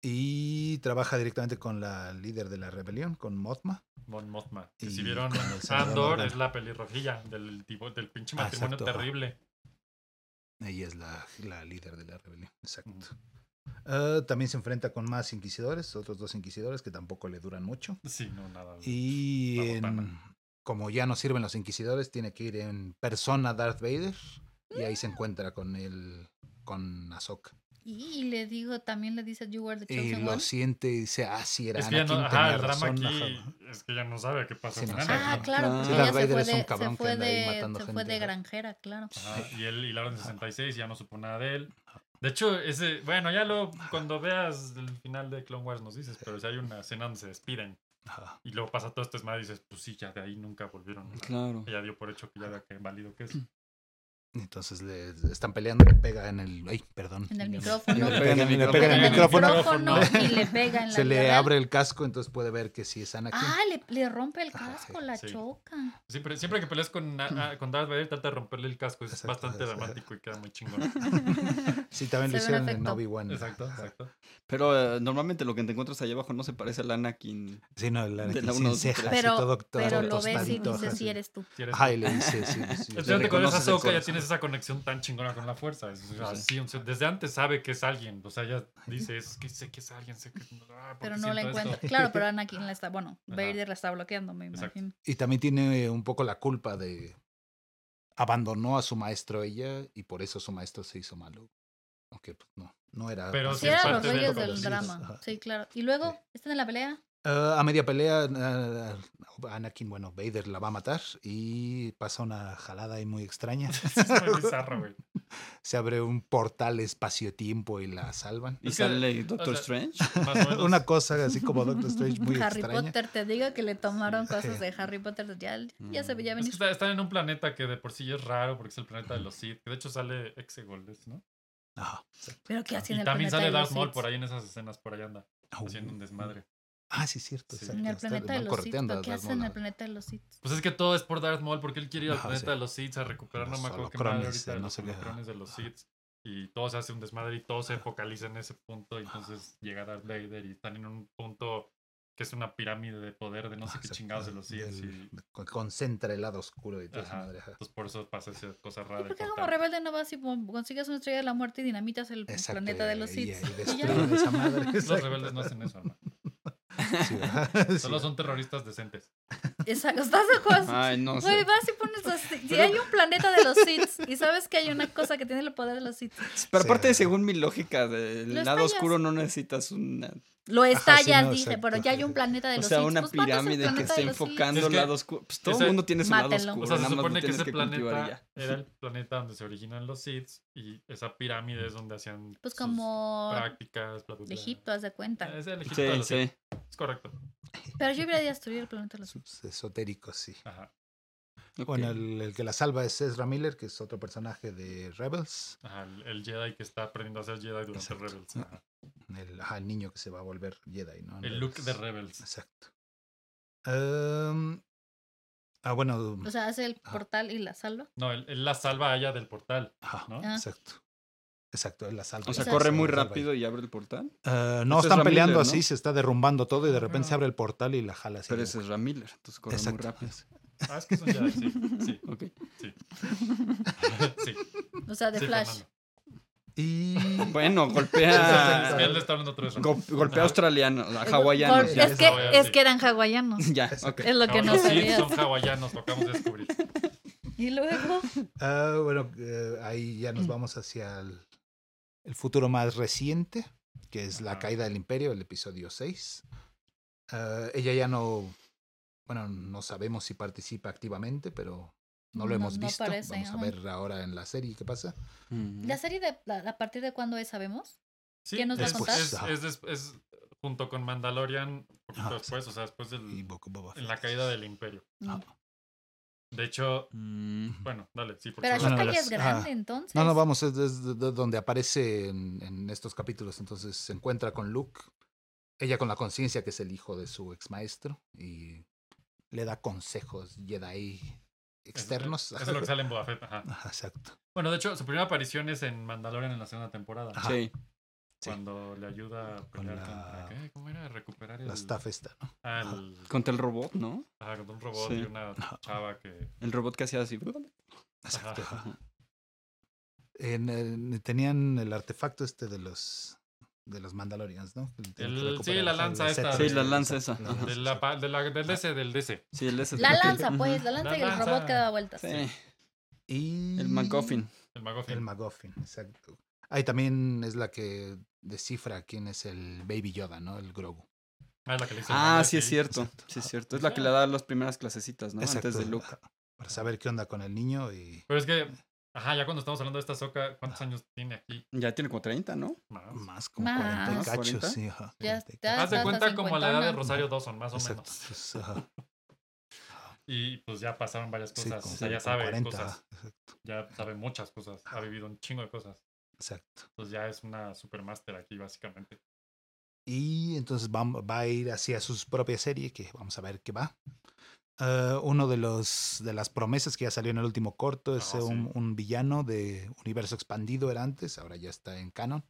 Speaker 3: Y trabaja directamente con la líder de la rebelión, con Mothma.
Speaker 1: Mon Mothma. Que
Speaker 3: Y
Speaker 1: si vieron, Andor es la pelirrojilla del, tipo, del pinche
Speaker 3: Ah,
Speaker 1: matrimonio
Speaker 3: ajá.
Speaker 1: terrible.
Speaker 3: Ella es la, la líder de la rebelión. Exacto.
Speaker 1: Ujú.
Speaker 3: Ah, también se enfrenta con más inquisidores, otros dos inquisidores que tampoco le duran mucho.
Speaker 1: Sí, no, nada.
Speaker 3: Y en- como ya no sirven los inquisidores, tiene que ir en persona Darth Vader. Y ahí se encuentra con él, con Ahsoka.
Speaker 4: Y le digo, también le dice You are the
Speaker 3: Y
Speaker 4: chosen
Speaker 3: lo
Speaker 4: one.
Speaker 3: siente y dice, ah, sí, era
Speaker 1: Es que ya
Speaker 3: Anakin,
Speaker 1: no, ajá, el drama aquí
Speaker 3: ajá".
Speaker 1: es que ya no sabe qué pasó
Speaker 3: Sí,
Speaker 1: con
Speaker 3: no
Speaker 1: Anakin.
Speaker 3: sabe.
Speaker 4: Ah, claro,
Speaker 2: Ah.
Speaker 4: porque ella
Speaker 3: Darth
Speaker 4: se
Speaker 3: Vader
Speaker 4: fue,
Speaker 3: es un
Speaker 4: de, se
Speaker 3: cabrón que
Speaker 4: fue,
Speaker 3: anda ahí
Speaker 4: de,
Speaker 3: matando
Speaker 4: se fue
Speaker 3: gente,
Speaker 4: de granjera, claro.
Speaker 1: Ajá, y él y la Orden 66 ya no supo nada de él. De hecho, ese, bueno, ya lo cuando veas el final de Clone Wars nos dices, pero si hay una escena donde se despiden
Speaker 3: Ajá.
Speaker 1: y luego pasa todo este desmadre y dices, pues sí, ya de ahí nunca volvieron.
Speaker 2: Claro.
Speaker 1: Ella dio por hecho que ya había que válido que es.
Speaker 3: Entonces le están peleando, le pega en el. Ay, perdón.
Speaker 4: En el micrófono.
Speaker 2: Le pega en el
Speaker 3: le pega en el micrófono.
Speaker 4: micrófono y le pega en la
Speaker 3: Se le abre el casco, entonces puede ver que sí es Anakin.
Speaker 4: Ah, le, le rompe el casco,
Speaker 3: sí,
Speaker 4: la
Speaker 1: sí.
Speaker 4: choca.
Speaker 1: Siempre, siempre que peleas con, con Darth Vader, trata de romperle el casco. Es
Speaker 3: Exacto,
Speaker 1: bastante
Speaker 3: es-
Speaker 1: dramático y queda muy chingón.
Speaker 3: Sí, también lo
Speaker 4: Se ve un
Speaker 3: hicieron en. Obi-Wan.
Speaker 1: Exacto, exacto.
Speaker 2: Pero eh, normalmente lo que te encuentras allá abajo no se parece al Anakin.
Speaker 3: Sí, no, el
Speaker 2: De
Speaker 3: Anakin
Speaker 2: la
Speaker 3: sin cejas
Speaker 2: tres.
Speaker 3: y
Speaker 4: Pero,
Speaker 3: todo, todo
Speaker 4: pero lo ves y dices
Speaker 3: sí.
Speaker 4: eres tú.
Speaker 1: Si eres tú.
Speaker 3: y le dice, sí, sí. Sí,
Speaker 1: fíjate con esa Ahsoka ya tienes esa conexión tan chingona con la fuerza. Es, o sea,
Speaker 2: Sí.
Speaker 1: sí, o sea, desde antes sabe que es alguien. O sea, ella dice, es que sé que es alguien, sé que... ah, ¿por
Speaker 4: Pero no la
Speaker 1: siento esto?".
Speaker 4: encuentra. Claro, pero Anakin la está, bueno. Vader la está bloqueando, me
Speaker 1: Exacto.
Speaker 4: imagino.
Speaker 3: Y también tiene un poco la culpa de abandonó a su maestro ella y por eso su maestro se hizo malo. Aunque pues, no, no era.
Speaker 1: Pero
Speaker 4: Sí,
Speaker 1: es
Speaker 4: eran los reyes
Speaker 3: Pero
Speaker 4: del
Speaker 3: sí,
Speaker 4: drama.
Speaker 3: ajá.
Speaker 4: Sí, claro. Y luego,
Speaker 3: Sí.
Speaker 4: ¿están en la pelea?
Speaker 3: Ah, a media pelea, ah, Anakin, bueno, Vader la va a matar y pasa una jalada ahí muy extraña.
Speaker 1: es muy bizarro, güey.
Speaker 3: Se abre un portal espacio-tiempo y la salvan.
Speaker 2: Y
Speaker 1: Es
Speaker 2: sale Doctor
Speaker 1: o sea,
Speaker 2: Strange.
Speaker 1: Más o menos.
Speaker 3: Una cosa así como Doctor Strange muy
Speaker 4: Harry
Speaker 3: extraña.
Speaker 4: Potter, te digo que le tomaron cosas de Harry Potter. Ya, ya se veía
Speaker 1: Es que
Speaker 4: venir.
Speaker 1: está- están en un planeta que de por sí es raro porque es el planeta de los Sith. Que de hecho sale Exegoldes, ¿no?
Speaker 3: Ajá.
Speaker 4: Pero ¿qué hacía en
Speaker 1: Y
Speaker 4: el
Speaker 1: también
Speaker 4: planeta
Speaker 1: sale
Speaker 4: de los
Speaker 1: Darth Maul por ahí en esas escenas, por ahí anda, haciendo un desmadre.
Speaker 3: Ah, sí, cierto.
Speaker 1: Sí.
Speaker 4: En el planeta de los Sith.
Speaker 3: correteando
Speaker 4: ¿Pero
Speaker 3: a
Speaker 4: qué hacen en el planeta de los Sith?
Speaker 1: Pues es que todo es por Darth Maul porque él quiere ir al
Speaker 3: Ajá,
Speaker 1: planeta
Speaker 3: sí.
Speaker 1: de los Sith a recuperar, no me acuerdo qué madre ahorita,
Speaker 3: no
Speaker 1: los holocrones de los Sith. Y todo se hace un desmadre y todo se focaliza en ese punto. Y entonces llega Darth Vader y están en un punto que es una pirámide de poder de no sé
Speaker 3: Ah,
Speaker 1: qué chingados de los Sith.
Speaker 3: del-
Speaker 1: y-
Speaker 3: con- Concentra el lado oscuro y toda esa
Speaker 1: Ajá.
Speaker 3: madre. ajá.
Speaker 1: Entonces por eso pasa esa cosa
Speaker 4: ¿Y
Speaker 1: rara.
Speaker 4: por qué como rebelde no vas y consigues una estrella de la muerte y dinamitas el
Speaker 3: Exacto,
Speaker 4: planeta de los
Speaker 3: madre.
Speaker 1: Los rebeldes no hacen eso.
Speaker 3: Sí, sí.
Speaker 1: Solo son terroristas decentes.
Speaker 4: Exacto, ¿estás de acuerdo?
Speaker 2: Ay, no
Speaker 4: Güey,
Speaker 2: sé.
Speaker 4: vas y pones los Si hay un planeta de los Sith y sabes que hay una cosa que tiene el poder de los Sith,
Speaker 2: Pero
Speaker 3: Sí.
Speaker 2: aparte, según mi lógica, del lado
Speaker 4: estallas.
Speaker 2: oscuro no necesitas una.
Speaker 4: Lo
Speaker 3: sí,
Speaker 4: estallas,
Speaker 3: no,
Speaker 4: dice, pero ya hay un planeta de
Speaker 2: O
Speaker 4: los
Speaker 2: sea,
Speaker 4: Sith.
Speaker 2: una
Speaker 4: Pues
Speaker 2: pirámide que
Speaker 4: de Sith.
Speaker 2: enfocando
Speaker 1: Es que
Speaker 2: lado oscuro. Pues todo el mundo tiene su lado
Speaker 4: Mátenlo.
Speaker 2: oscuro.
Speaker 1: O sea, se
Speaker 2: nada más lo
Speaker 1: supone que ese
Speaker 2: cultivar y
Speaker 1: planeta
Speaker 2: ya.
Speaker 1: era el planeta donde se originan los Sith y esa pirámide es donde hacían
Speaker 4: Pues
Speaker 1: sus
Speaker 4: como
Speaker 1: prácticas, bla, bla, bla.
Speaker 4: Egipto, haz de cuenta.
Speaker 1: Es el Egipto de
Speaker 2: Sí,
Speaker 1: los
Speaker 2: sí.
Speaker 1: Es correcto.
Speaker 4: Pero yo iría a destruir el planeta de los Sith.
Speaker 3: Sus esotéricos, sí.
Speaker 1: Ajá.
Speaker 2: Ok.
Speaker 3: Bueno, el, el que la salva es Ezra Miller, que es otro personaje de Rebels.
Speaker 1: Ajá, el, el Jedi que está aprendiendo a ser Jedi durante
Speaker 3: Exacto.
Speaker 1: Rebels. Ajá.
Speaker 3: El, el niño que se va a volver Jedi, ¿no?
Speaker 1: El look de
Speaker 3: Rebels. Exacto. Em, ah, bueno.
Speaker 4: O sea, hace el portal y la salva.
Speaker 1: No, él, él la salva a ella del portal.
Speaker 3: ajá,
Speaker 1: ¿no?
Speaker 4: Ah.
Speaker 3: exacto. Exacto, él la salva.
Speaker 2: O sea, corre muy rápido y abre el portal.
Speaker 3: Eh, no,
Speaker 2: es
Speaker 3: están peleando
Speaker 2: Miller, ¿no?
Speaker 3: así, se está derrumbando todo y de repente se
Speaker 1: Ah.
Speaker 3: abre el portal y la jala así.
Speaker 2: Pero ese es Ram Miller, entonces corre
Speaker 3: Exacto.
Speaker 2: muy rápido.
Speaker 1: Ah, es que un Jedi, sí. Sí,
Speaker 2: Ok.
Speaker 1: sí. sí.
Speaker 4: O sea, de
Speaker 1: Sí,
Speaker 4: Flash.
Speaker 1: Fernando.
Speaker 3: Y
Speaker 2: Bueno,
Speaker 1: Es
Speaker 2: golpea.
Speaker 1: que él está hablando otro eso.
Speaker 2: go- golpea australiano, a
Speaker 4: Gol-
Speaker 2: hawaianos.
Speaker 1: ya.
Speaker 4: Es que, es
Speaker 1: sí.
Speaker 4: que eran hawaianos.
Speaker 2: Ya.
Speaker 4: Es lo que no
Speaker 1: Ahora sí, son hawaianos, lo acabamos de descubrir.
Speaker 4: Y luego.
Speaker 3: ah, bueno, eh, ahí ya nos vamos hacia el, el futuro más reciente, que es la caída del imperio, el episodio 6. Ah, ella ya no, bueno, no sabemos si participa activamente, pero no lo
Speaker 4: No-
Speaker 3: hemos
Speaker 4: no
Speaker 3: visto.
Speaker 4: parece,
Speaker 3: vamos a ver ahora en la serie qué pasa.
Speaker 2: Mm.
Speaker 4: ¿La serie de la- a partir de cuándo es sabemos?
Speaker 1: Sí,
Speaker 4: ¿Quién nos va a
Speaker 3: contar?
Speaker 1: Es, es junto con Mandalorian, un poquito
Speaker 3: Ajá,
Speaker 1: después, o sea, después del, en la caída del imperio.
Speaker 3: Ah.
Speaker 1: De hecho,
Speaker 2: Mm.
Speaker 1: bueno, dale, sí, porque
Speaker 4: Pero Ahsoka ya es
Speaker 3: las-
Speaker 4: grande, entonces.
Speaker 3: No, no, vamos, es, es de- de donde aparece en, en estos capítulos. Entonces se encuentra con Luke, ella con la conciencia que es el hijo de su ex maestro y le da consejos Jedi externos.
Speaker 1: Eso es lo que sale en Boba Fett, ajá.
Speaker 3: Ajá, Exacto.
Speaker 1: Bueno, de hecho, su primera aparición es en Mandalorian en la segunda temporada.
Speaker 3: Ajá.
Speaker 2: Sí.
Speaker 3: Sí.
Speaker 1: Cuando le ayuda a
Speaker 3: Con
Speaker 1: pelear
Speaker 3: la-
Speaker 1: contra. ¿qué? ¿Cómo era? Recuperar el.
Speaker 3: La staff esta, ¿no?
Speaker 1: Ah, el-
Speaker 2: Contra el robot, ¿no?
Speaker 1: ajá, contra un robot
Speaker 2: Sí.
Speaker 1: y una chava que.
Speaker 2: El robot que hacía así.
Speaker 3: Exacto.
Speaker 1: Ajá.
Speaker 3: ajá. En el- tenían el artefacto este de los de los Mandalorians, ¿no?
Speaker 1: El- sí, la lanza
Speaker 3: el
Speaker 1: esta Sí,
Speaker 2: la lanza esa, ajá.
Speaker 1: De la, de la- del DC, del DC.
Speaker 2: Sí, el ese.
Speaker 4: La lanza, pues, la lanza
Speaker 1: La
Speaker 4: y el
Speaker 1: lanza.
Speaker 4: robot que da vueltas.
Speaker 2: Sí.
Speaker 3: Y
Speaker 2: El MacGuffin.
Speaker 1: El McGuffin.
Speaker 3: El MacGuffin, exacto. Ahí también es la que descifra quién es el Baby Yoda, ¿no? El Grogu.
Speaker 1: Ah, es la que le
Speaker 2: Ah, sí es cierto.
Speaker 3: Exacto.
Speaker 2: Sí es cierto. Es la que le da las primeras clasecitas, ¿no?
Speaker 3: Exacto,
Speaker 2: Antes de Luke.
Speaker 3: Para saber qué onda con el niño y
Speaker 1: Pero es que, ajá, ya cuando estamos hablando de esta soca, ¿cuántos años tiene aquí?
Speaker 2: Ya tiene como 30, ¿no?
Speaker 1: Más.
Speaker 3: más como
Speaker 4: Más.
Speaker 3: 40 y
Speaker 2: ¿Más?
Speaker 3: cachos,
Speaker 2: 40?
Speaker 3: sí, ajá.
Speaker 4: Ya
Speaker 3: 40 y
Speaker 4: está.
Speaker 1: Haz de cuenta como a la edad de. Rosario Dawson, más o
Speaker 3: Exacto,
Speaker 1: menos.
Speaker 3: pues, ajá,
Speaker 1: Y pues ya pasaron varias
Speaker 3: sí,
Speaker 1: cosas. o sea, ya sabe
Speaker 3: 40,
Speaker 1: cosas.
Speaker 3: exacto,
Speaker 1: Ya sabe muchas cosas. Ha vivido un chingo de cosas.
Speaker 3: exacto.
Speaker 1: Entonces ya es una supermaster aquí, básicamente.
Speaker 3: Y entonces va, va a ir hacia su propia serie, que vamos a ver qué va. Ah, uno de los de las promesas que ya salió en el último corto es
Speaker 1: Ah, sí.
Speaker 3: un, un villano de universo expandido era antes, ahora ya está en canon,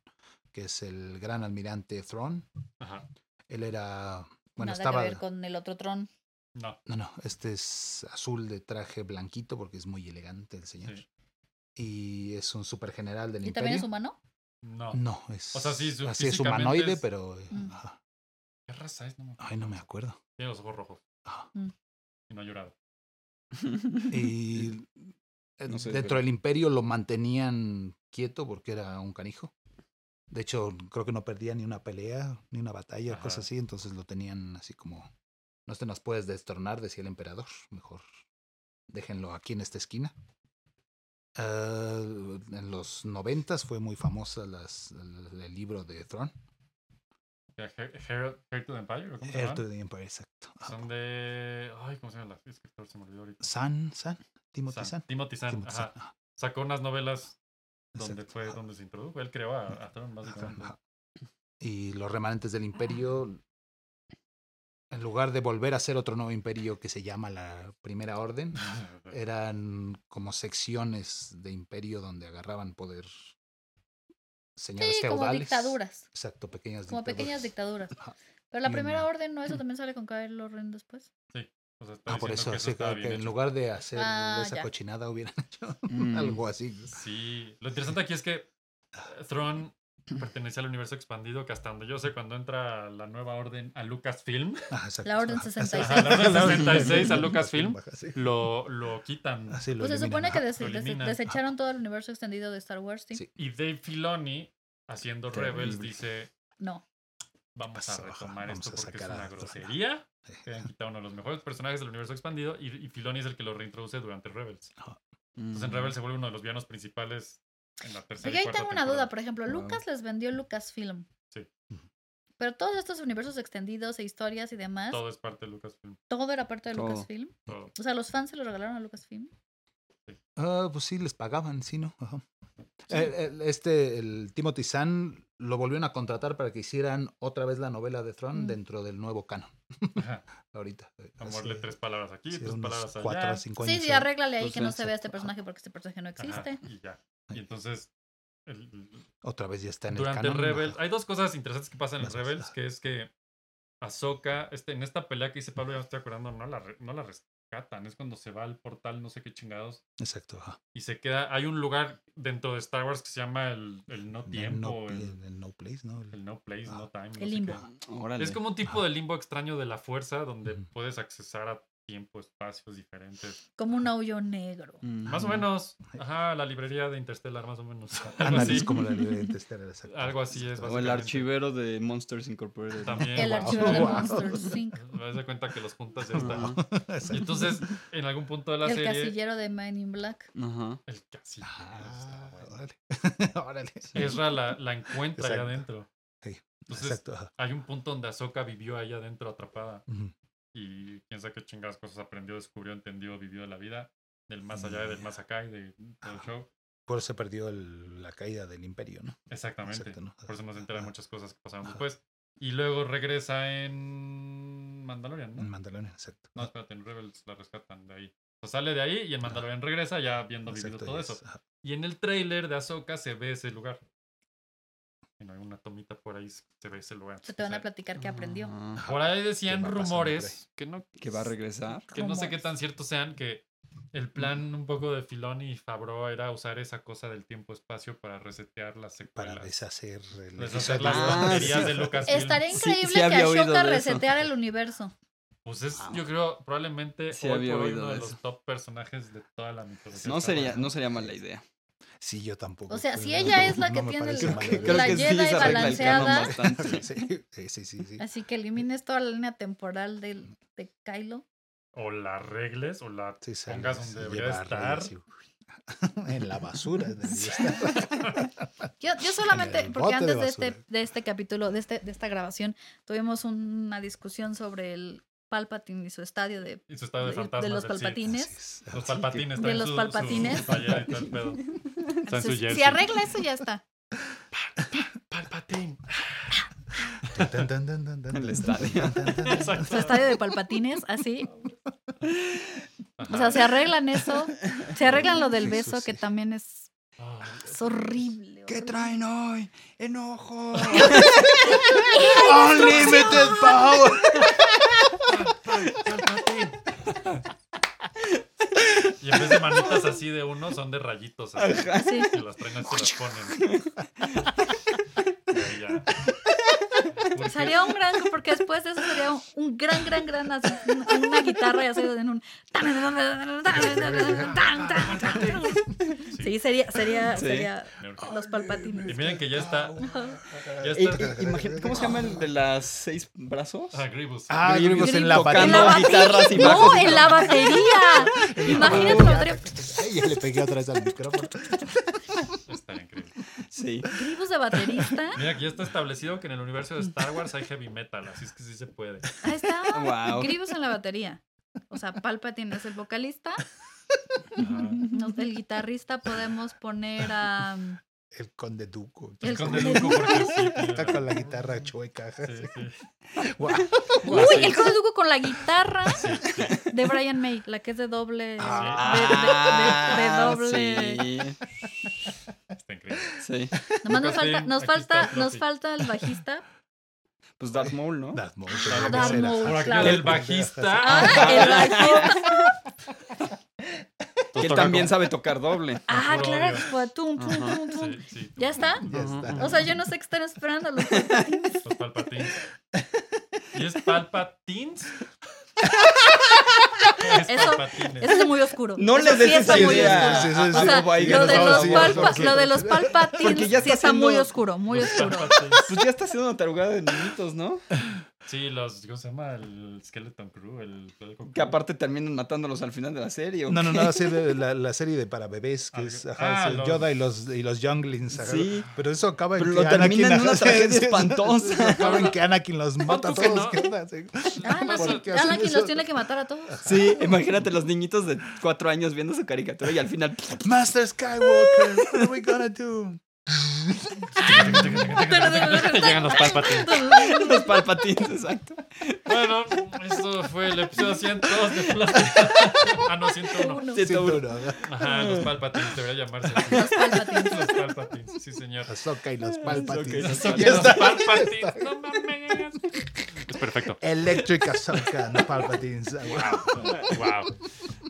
Speaker 3: que es el gran almirante Thrawn.
Speaker 1: Ajá.
Speaker 3: Él era bueno,
Speaker 4: Nada
Speaker 3: estaba
Speaker 4: que ver con el otro tron.
Speaker 1: No.
Speaker 3: no, no, este es azul de traje blanquito porque es muy elegante el señor.
Speaker 1: Sí.
Speaker 3: Y es un super general del
Speaker 4: ¿Y
Speaker 3: imperio.
Speaker 4: también es humano?
Speaker 1: No.
Speaker 3: No, es
Speaker 1: O sea, sí, su-
Speaker 3: así es humanoide,
Speaker 1: es-
Speaker 3: pero eh,
Speaker 4: Mm.
Speaker 3: ajá.
Speaker 1: ¿Qué raza es? No me acuerdo.
Speaker 3: ay, no me acuerdo.
Speaker 1: Tiene los ojos rojos.
Speaker 3: Ajá.
Speaker 1: Y no ha llorado.
Speaker 3: Y
Speaker 2: No sé,
Speaker 3: dentro
Speaker 2: pero-
Speaker 3: del imperio lo mantenían quieto porque era un canijo. De hecho, creo que no perdía ni una pelea, ni una batalla,
Speaker 1: Ajá.
Speaker 3: cosas así. Entonces lo tenían así como, no te nos puedes destornar, decía el emperador. Mejor déjenlo aquí en esta esquina. Ah, en los noventas fue muy famosa las, el, el libro de Throne.
Speaker 1: Hair, Hair- Hair to the Empire. ¿o ¿Cómo se
Speaker 3: Heir
Speaker 1: llama?
Speaker 3: to the Empire, exacto. Ajá.
Speaker 1: Son de. Ay, ¿cómo se llama la escritor? Se me olvidó ahorita.
Speaker 3: San, San, Timothy
Speaker 1: San.
Speaker 3: San.
Speaker 1: Timothy San.
Speaker 3: Timothy
Speaker 1: Ajá. Sacó unas novelas donde
Speaker 3: exacto,
Speaker 1: fue
Speaker 3: ajá.
Speaker 1: donde se introdujo. Él creó a, a Thrawn, básicamente.
Speaker 3: Ajá. Y los remanentes del imperio, en lugar de volver a ser otro nuevo imperio que se llama la Primera Orden, eran como secciones de imperio donde agarraban poder señores
Speaker 4: Sí, como
Speaker 3: feudales.
Speaker 4: dictaduras.
Speaker 3: Exacto, pequeñas
Speaker 4: Como pequeñas
Speaker 3: dictaduras.
Speaker 4: dictaduras. Pero la primera
Speaker 3: en-
Speaker 4: orden, ¿no? Eso también sale con Kylo Ren después.
Speaker 1: O sea, está
Speaker 3: Ah, por eso,
Speaker 1: que
Speaker 3: sí, que
Speaker 1: bien
Speaker 3: en
Speaker 1: hecho.
Speaker 3: lugar de hacer
Speaker 4: Ah,
Speaker 3: esa
Speaker 4: ya.
Speaker 3: cochinada hubieran hecho
Speaker 2: Mm.
Speaker 3: algo así.
Speaker 1: Sí, lo interesante aquí es que eh, Thrawn pertenece al universo expandido que hasta donde yo sé cuando entra la nueva orden a Lucasfilm.
Speaker 4: La Orden
Speaker 3: Ajá,
Speaker 4: 66.
Speaker 1: Ajá, la Orden
Speaker 3: La Orden
Speaker 1: 66 a Lucasfilm. Lo, lo quitan.
Speaker 3: Así lo
Speaker 4: Pues se supone que des- des- desecharon todo el universo extendido de Star Wars, ¿sí?
Speaker 3: Sí.
Speaker 1: Y Dave Filoni, haciendo Rebels, dice,
Speaker 4: No.
Speaker 1: vamos a retomar
Speaker 3: vamos
Speaker 1: esto
Speaker 3: a
Speaker 1: porque es una grosería. Que han quitado uno de los mejores personajes del universo expandido y, y Filoni es el que lo reintroduce durante Rebels. Entonces en
Speaker 2: Mm.
Speaker 1: Rebels se vuelve uno de los villanos principales en la tercera y
Speaker 4: ahí tengo una
Speaker 1: temporada.
Speaker 4: duda, por ejemplo. Lucas les vendió Lucasfilm.
Speaker 1: Sí.
Speaker 4: Pero todos estos universos extendidos e historias y demás, todo,
Speaker 1: Todo es parte de Lucasfilm.
Speaker 4: era parte de
Speaker 2: Todo.
Speaker 4: Lucasfilm.
Speaker 1: Todo.
Speaker 4: O sea, los fans se lo regalaron a Lucasfilm.
Speaker 3: Ah, pues sí, les pagaban, sí, ¿no? Ajá. Eh, el- este, el Timothy Zahn lo volvieron a contratar para que hicieran otra vez la novela de Throne
Speaker 4: Mm.
Speaker 3: dentro del nuevo canon.
Speaker 1: Ajá.
Speaker 3: Ahorita. eh,
Speaker 1: Amorle tres palabras aquí, tres palabras allá.
Speaker 3: cuatro cinco
Speaker 4: Sí,
Speaker 3: años.
Speaker 4: sí, arréglale ahí que no se vea este personaje porque este personaje no
Speaker 1: Ajá,
Speaker 4: existe.
Speaker 1: y ya. Y entonces, el-
Speaker 3: Otra vez ya está en
Speaker 1: durante
Speaker 3: el canon.
Speaker 1: Rebels, hay dos cosas interesantes que pasan en
Speaker 3: Las
Speaker 1: Rebels, que es que Ahsoka, este, en esta pelea que dice Pablo, ya me estoy acordando, no la, re- no la, res- rescatan. Es cuando se va al portal, no sé qué chingados.
Speaker 3: Exacto. ajá.
Speaker 1: Y se queda. Hay un lugar dentro de Star Wars que se llama el, el no tiempo.
Speaker 3: no,
Speaker 1: el,
Speaker 3: el- el no place, ¿no? El-
Speaker 1: el no place,
Speaker 3: Ah.
Speaker 1: no time. no
Speaker 4: El
Speaker 1: sé
Speaker 4: limbo.
Speaker 1: qué. Es como un tipo de limbo extraño de la fuerza donde puedes accesar a tiempo, espacios diferentes.
Speaker 4: Como un hoyo negro.
Speaker 2: Mm.
Speaker 1: Más o menos. Ajá, la librería de Interstellar, más o menos.
Speaker 3: Es
Speaker 1: así.
Speaker 3: como la librería Interstellar, exacto.
Speaker 1: Algo así es,
Speaker 2: O el archivero de Monsters Incorporated.
Speaker 1: También.
Speaker 4: El
Speaker 1: wow.
Speaker 4: archivo de
Speaker 3: Wow.
Speaker 4: Monsters Inc.
Speaker 1: Me das de cuenta que los juntas ya está.
Speaker 2: Ajá.
Speaker 1: Y entonces, en algún punto de la
Speaker 4: El
Speaker 1: serie.
Speaker 4: casillero de Man in Black.
Speaker 2: Ajá.
Speaker 1: El casillero.
Speaker 3: Ah,
Speaker 1: está bueno.
Speaker 3: órale. órale.
Speaker 1: Ezra la, la encuentra allá
Speaker 3: Exacto.
Speaker 1: adentro.
Speaker 3: Sí,
Speaker 1: Entonces,
Speaker 3: Exacto.
Speaker 1: hay un punto donde Ahsoka vivió ahí adentro atrapada.
Speaker 3: Ujú.
Speaker 1: Y quién sabe qué chingadas cosas aprendió, descubrió, entendió, vivió la vida. Del más allá y del más acá y de todo el show.
Speaker 3: Por eso se perdió el- la caída del imperio, ¿no?
Speaker 1: Exactamente.
Speaker 3: Exacto, ¿no?
Speaker 1: Por eso no se entera de
Speaker 3: Ajá.
Speaker 1: muchas cosas que pasaron
Speaker 3: Ajá.
Speaker 1: después. Y luego regresa en Mandalorian, ¿no?
Speaker 3: En Mandalorian, exacto.
Speaker 1: No, espérate, en Rebels la rescatan de ahí. O sale de ahí y en Mandalorian regresa ya habiendo vivido todo eso.
Speaker 3: es- ajá.
Speaker 1: Y en el trailer de Ahsoka se ve ese lugar. En alguna tomita por ahí se ve ese lugar.
Speaker 4: Se te van a platicar que aprendió.
Speaker 2: Ajá.
Speaker 1: Por ahí decían rumores que no,
Speaker 2: Que va a regresar.
Speaker 1: que no sé qué tan ciertos sean, que el plan un poco de Filoni y Fabro era usar esa cosa del tiempo-espacio para resetear las
Speaker 3: Para
Speaker 1: secuelas.
Speaker 3: deshacer el
Speaker 1: Deshacer
Speaker 3: episodio.
Speaker 1: las
Speaker 2: Ah,
Speaker 1: tonterías
Speaker 2: sí.
Speaker 1: de Lucasfilm.
Speaker 4: Estaría
Speaker 2: Sí,
Speaker 4: increíble
Speaker 2: sí había
Speaker 4: que Ashoka reseteara el universo.
Speaker 1: Pues es, yo creo, probablemente
Speaker 2: Sí
Speaker 1: hoy
Speaker 2: había
Speaker 1: por hoy
Speaker 2: oído
Speaker 1: uno de
Speaker 2: de
Speaker 1: los top personajes de toda la mitología.
Speaker 2: No sería, no sería mala idea.
Speaker 3: Sí, yo tampoco.
Speaker 4: O sea, si ella es la que tiene la Jedi balanceada.
Speaker 3: Sí, sí, sí, sí, sí.
Speaker 4: Así que elimines toda la línea temporal del, de Kylo.
Speaker 1: O la arregles o la pongas donde debería estar.
Speaker 3: En la basura.
Speaker 4: Yo, yo solamente, porque
Speaker 3: de
Speaker 4: antes de este, de este capítulo, de, este, de esta grabación, tuvimos una discusión sobre el Palpatine y su estadio de,
Speaker 1: Y su estado de
Speaker 4: de- de los palpatines.
Speaker 1: Los
Speaker 3: Sí,
Speaker 1: palpatines.
Speaker 4: De los
Speaker 1: su-
Speaker 4: palpatines.
Speaker 1: Está en su
Speaker 4: si, arregla eso, ya está.
Speaker 1: Palpatín.
Speaker 2: El estadio.
Speaker 4: Su estadio de palpatines, así.
Speaker 1: Ajá.
Speaker 4: O sea, se arreglan eso. Se arreglan lo del beso,
Speaker 3: eso
Speaker 4: que también es, es horrible.
Speaker 2: ¿Qué traen hoy? ¡Enojo!
Speaker 3: Unlimited power.
Speaker 1: Palpatín. Y en vez de manitas así de uno, son de rayitos así. Que las traen así, las ponen. Y ya.
Speaker 4: Sería un gran, porque después de eso sería un, un gran, gran, gran, así, un- una guitarra y así en un... Sí, sería, sería,
Speaker 2: Sí.
Speaker 4: sería los
Speaker 1: Y
Speaker 4: palpatines.
Speaker 1: miren que ya está. Ya
Speaker 2: Y-
Speaker 1: está.
Speaker 2: y- imagínate, ¿cómo se llama el de las seis brazos?
Speaker 1: Ah, Grievous.
Speaker 3: Ah,
Speaker 2: Grievous
Speaker 3: en la
Speaker 2: tocando
Speaker 4: En la
Speaker 3: batería.
Speaker 2: guitarras y.
Speaker 4: No,
Speaker 2: y
Speaker 4: en la batería. Imagínate.
Speaker 3: Ay, ya le pegué otra vez al micrófono.
Speaker 2: Sí.
Speaker 4: Gribus de baterista.
Speaker 1: Mira ya está establecido que en el universo de Star Wars hay heavy metal, así es que sí se puede.
Speaker 4: Ahí está.
Speaker 2: Wow.
Speaker 4: Gribus en la batería. O sea, Palpatine es el vocalista.
Speaker 1: Ajá.
Speaker 4: Nos- el guitarrista podemos poner a.
Speaker 3: El conde Duco.
Speaker 4: El
Speaker 1: Con
Speaker 4: Conde
Speaker 1: Deluco porque sí.
Speaker 3: Está con la guitarra chueca.
Speaker 1: Sí.
Speaker 4: Uy, el Conde Dooku con la guitarra de Brian May, la que es de doble.
Speaker 2: Ah,
Speaker 4: de, de- de- de doble.
Speaker 2: Sí.
Speaker 4: Nomás nos falta, nos falta,
Speaker 1: el
Speaker 4: nos falta el bajista.
Speaker 2: Pues Darth Maul, ¿no?
Speaker 3: Darth Maul,
Speaker 1: Ah,
Speaker 4: Darth Maul,
Speaker 1: aquí
Speaker 4: claro.
Speaker 1: el bajista.
Speaker 4: Ah, el bajista.
Speaker 2: Que él también sabe tocar doble.
Speaker 4: Ah, claro. fue tum, tum, tum, tum.
Speaker 1: Sí, sí.
Speaker 4: ¿Ya está?
Speaker 3: Ya está.
Speaker 4: O sea, yo no sé qué están esperando los
Speaker 1: Los palpatines. ¿Y es palpatines? Es
Speaker 4: Eso- es muy oscuro.
Speaker 2: No
Speaker 4: Eso
Speaker 2: le des
Speaker 4: sí muy oscuro.
Speaker 3: Sí, sí,
Speaker 4: O sea, lo de, los palpa- lo de los
Speaker 2: Porque
Speaker 4: palpatines
Speaker 2: ya
Speaker 4: sí
Speaker 2: está
Speaker 4: muy oscuro, muy oscuro.
Speaker 2: Pues ya está haciendo una tarugada de niñitos, ¿no?
Speaker 1: Sí, los, ¿cómo se llama? El Skeleton Crew, el... el-
Speaker 2: Que aparte terminan matándolos al final de la serie. ¿o
Speaker 3: No, no, no, sí, de la, la serie de para bebés, que
Speaker 1: Ah,
Speaker 3: es
Speaker 1: ah,
Speaker 3: ajá, es
Speaker 1: los-
Speaker 3: Yoda y los, y los Younglings. ajá.
Speaker 2: Sí.
Speaker 3: Pero eso acaba en
Speaker 2: Pero
Speaker 3: que
Speaker 2: lo termina en una tragedia espantosa.
Speaker 3: Acaba en que Anakin los mata a todos.
Speaker 1: no?
Speaker 3: ¿qué onda? Sí.
Speaker 4: Ah, no,
Speaker 3: ¿Por
Speaker 4: sí.
Speaker 3: qué hacen
Speaker 4: Anakin
Speaker 3: eso?
Speaker 4: los tiene que matar a todos.
Speaker 2: Sí, imagínate los niñitos de cuatro años viendo su caricatura y al final.
Speaker 3: Master Skywalker, what are we gonna do?
Speaker 1: Llegan los palpatines.
Speaker 2: Los palpatines, exacto.
Speaker 1: Bueno, esto fue el episodio 102 de Fluffy. Ah, no, 101.
Speaker 4: Uno.
Speaker 2: Sí,
Speaker 3: Siento
Speaker 2: uno.
Speaker 3: uno, ajá.
Speaker 1: Ajá, los palpatines, debería llamarse.
Speaker 4: Los palpatines.
Speaker 1: Los palpatines, sí, señor.
Speaker 3: Ahsoka y los Palpatines.
Speaker 2: Ahsoka y los
Speaker 1: palpatines, no mames. Perfecto.
Speaker 3: Electric Ahsoka, no Palpatines.
Speaker 1: Wow.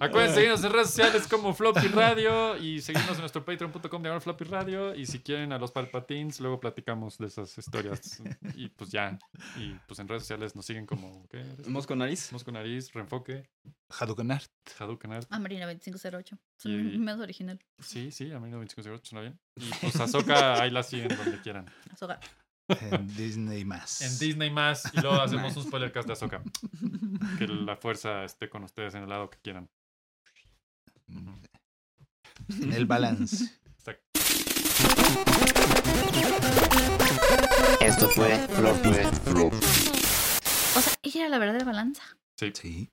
Speaker 1: Acuérdense seguirnos en redes sociales como Floppy Radio y seguirnos en nuestro patreon.com de Floppy Radio. Y si quieren a los Palpatines, luego platicamos de esas historias. Y pues ya. Y pues en redes sociales nos siguen como ¿qué?
Speaker 2: Mosco Nariz.
Speaker 1: Mosco Nariz, Reenfoque,
Speaker 3: Hadouken Art.
Speaker 1: Hadouken Art.
Speaker 4: Amarina 2508. Es menos original.
Speaker 1: Sí, sí, a mí 2508 suena bien. Y pues Azoka ahí la siguen donde quieran.
Speaker 4: Azoka.
Speaker 3: En Disney más.
Speaker 1: En Disney más. Y luego hacemos un spoilercast de Azoka. Que la fuerza esté con ustedes en el lado que quieran.
Speaker 3: En el balance.
Speaker 1: Exacto.
Speaker 5: Esto fue Floppy.
Speaker 4: O sea, ella era la verdadera balanza.
Speaker 1: Sí.
Speaker 3: Sí.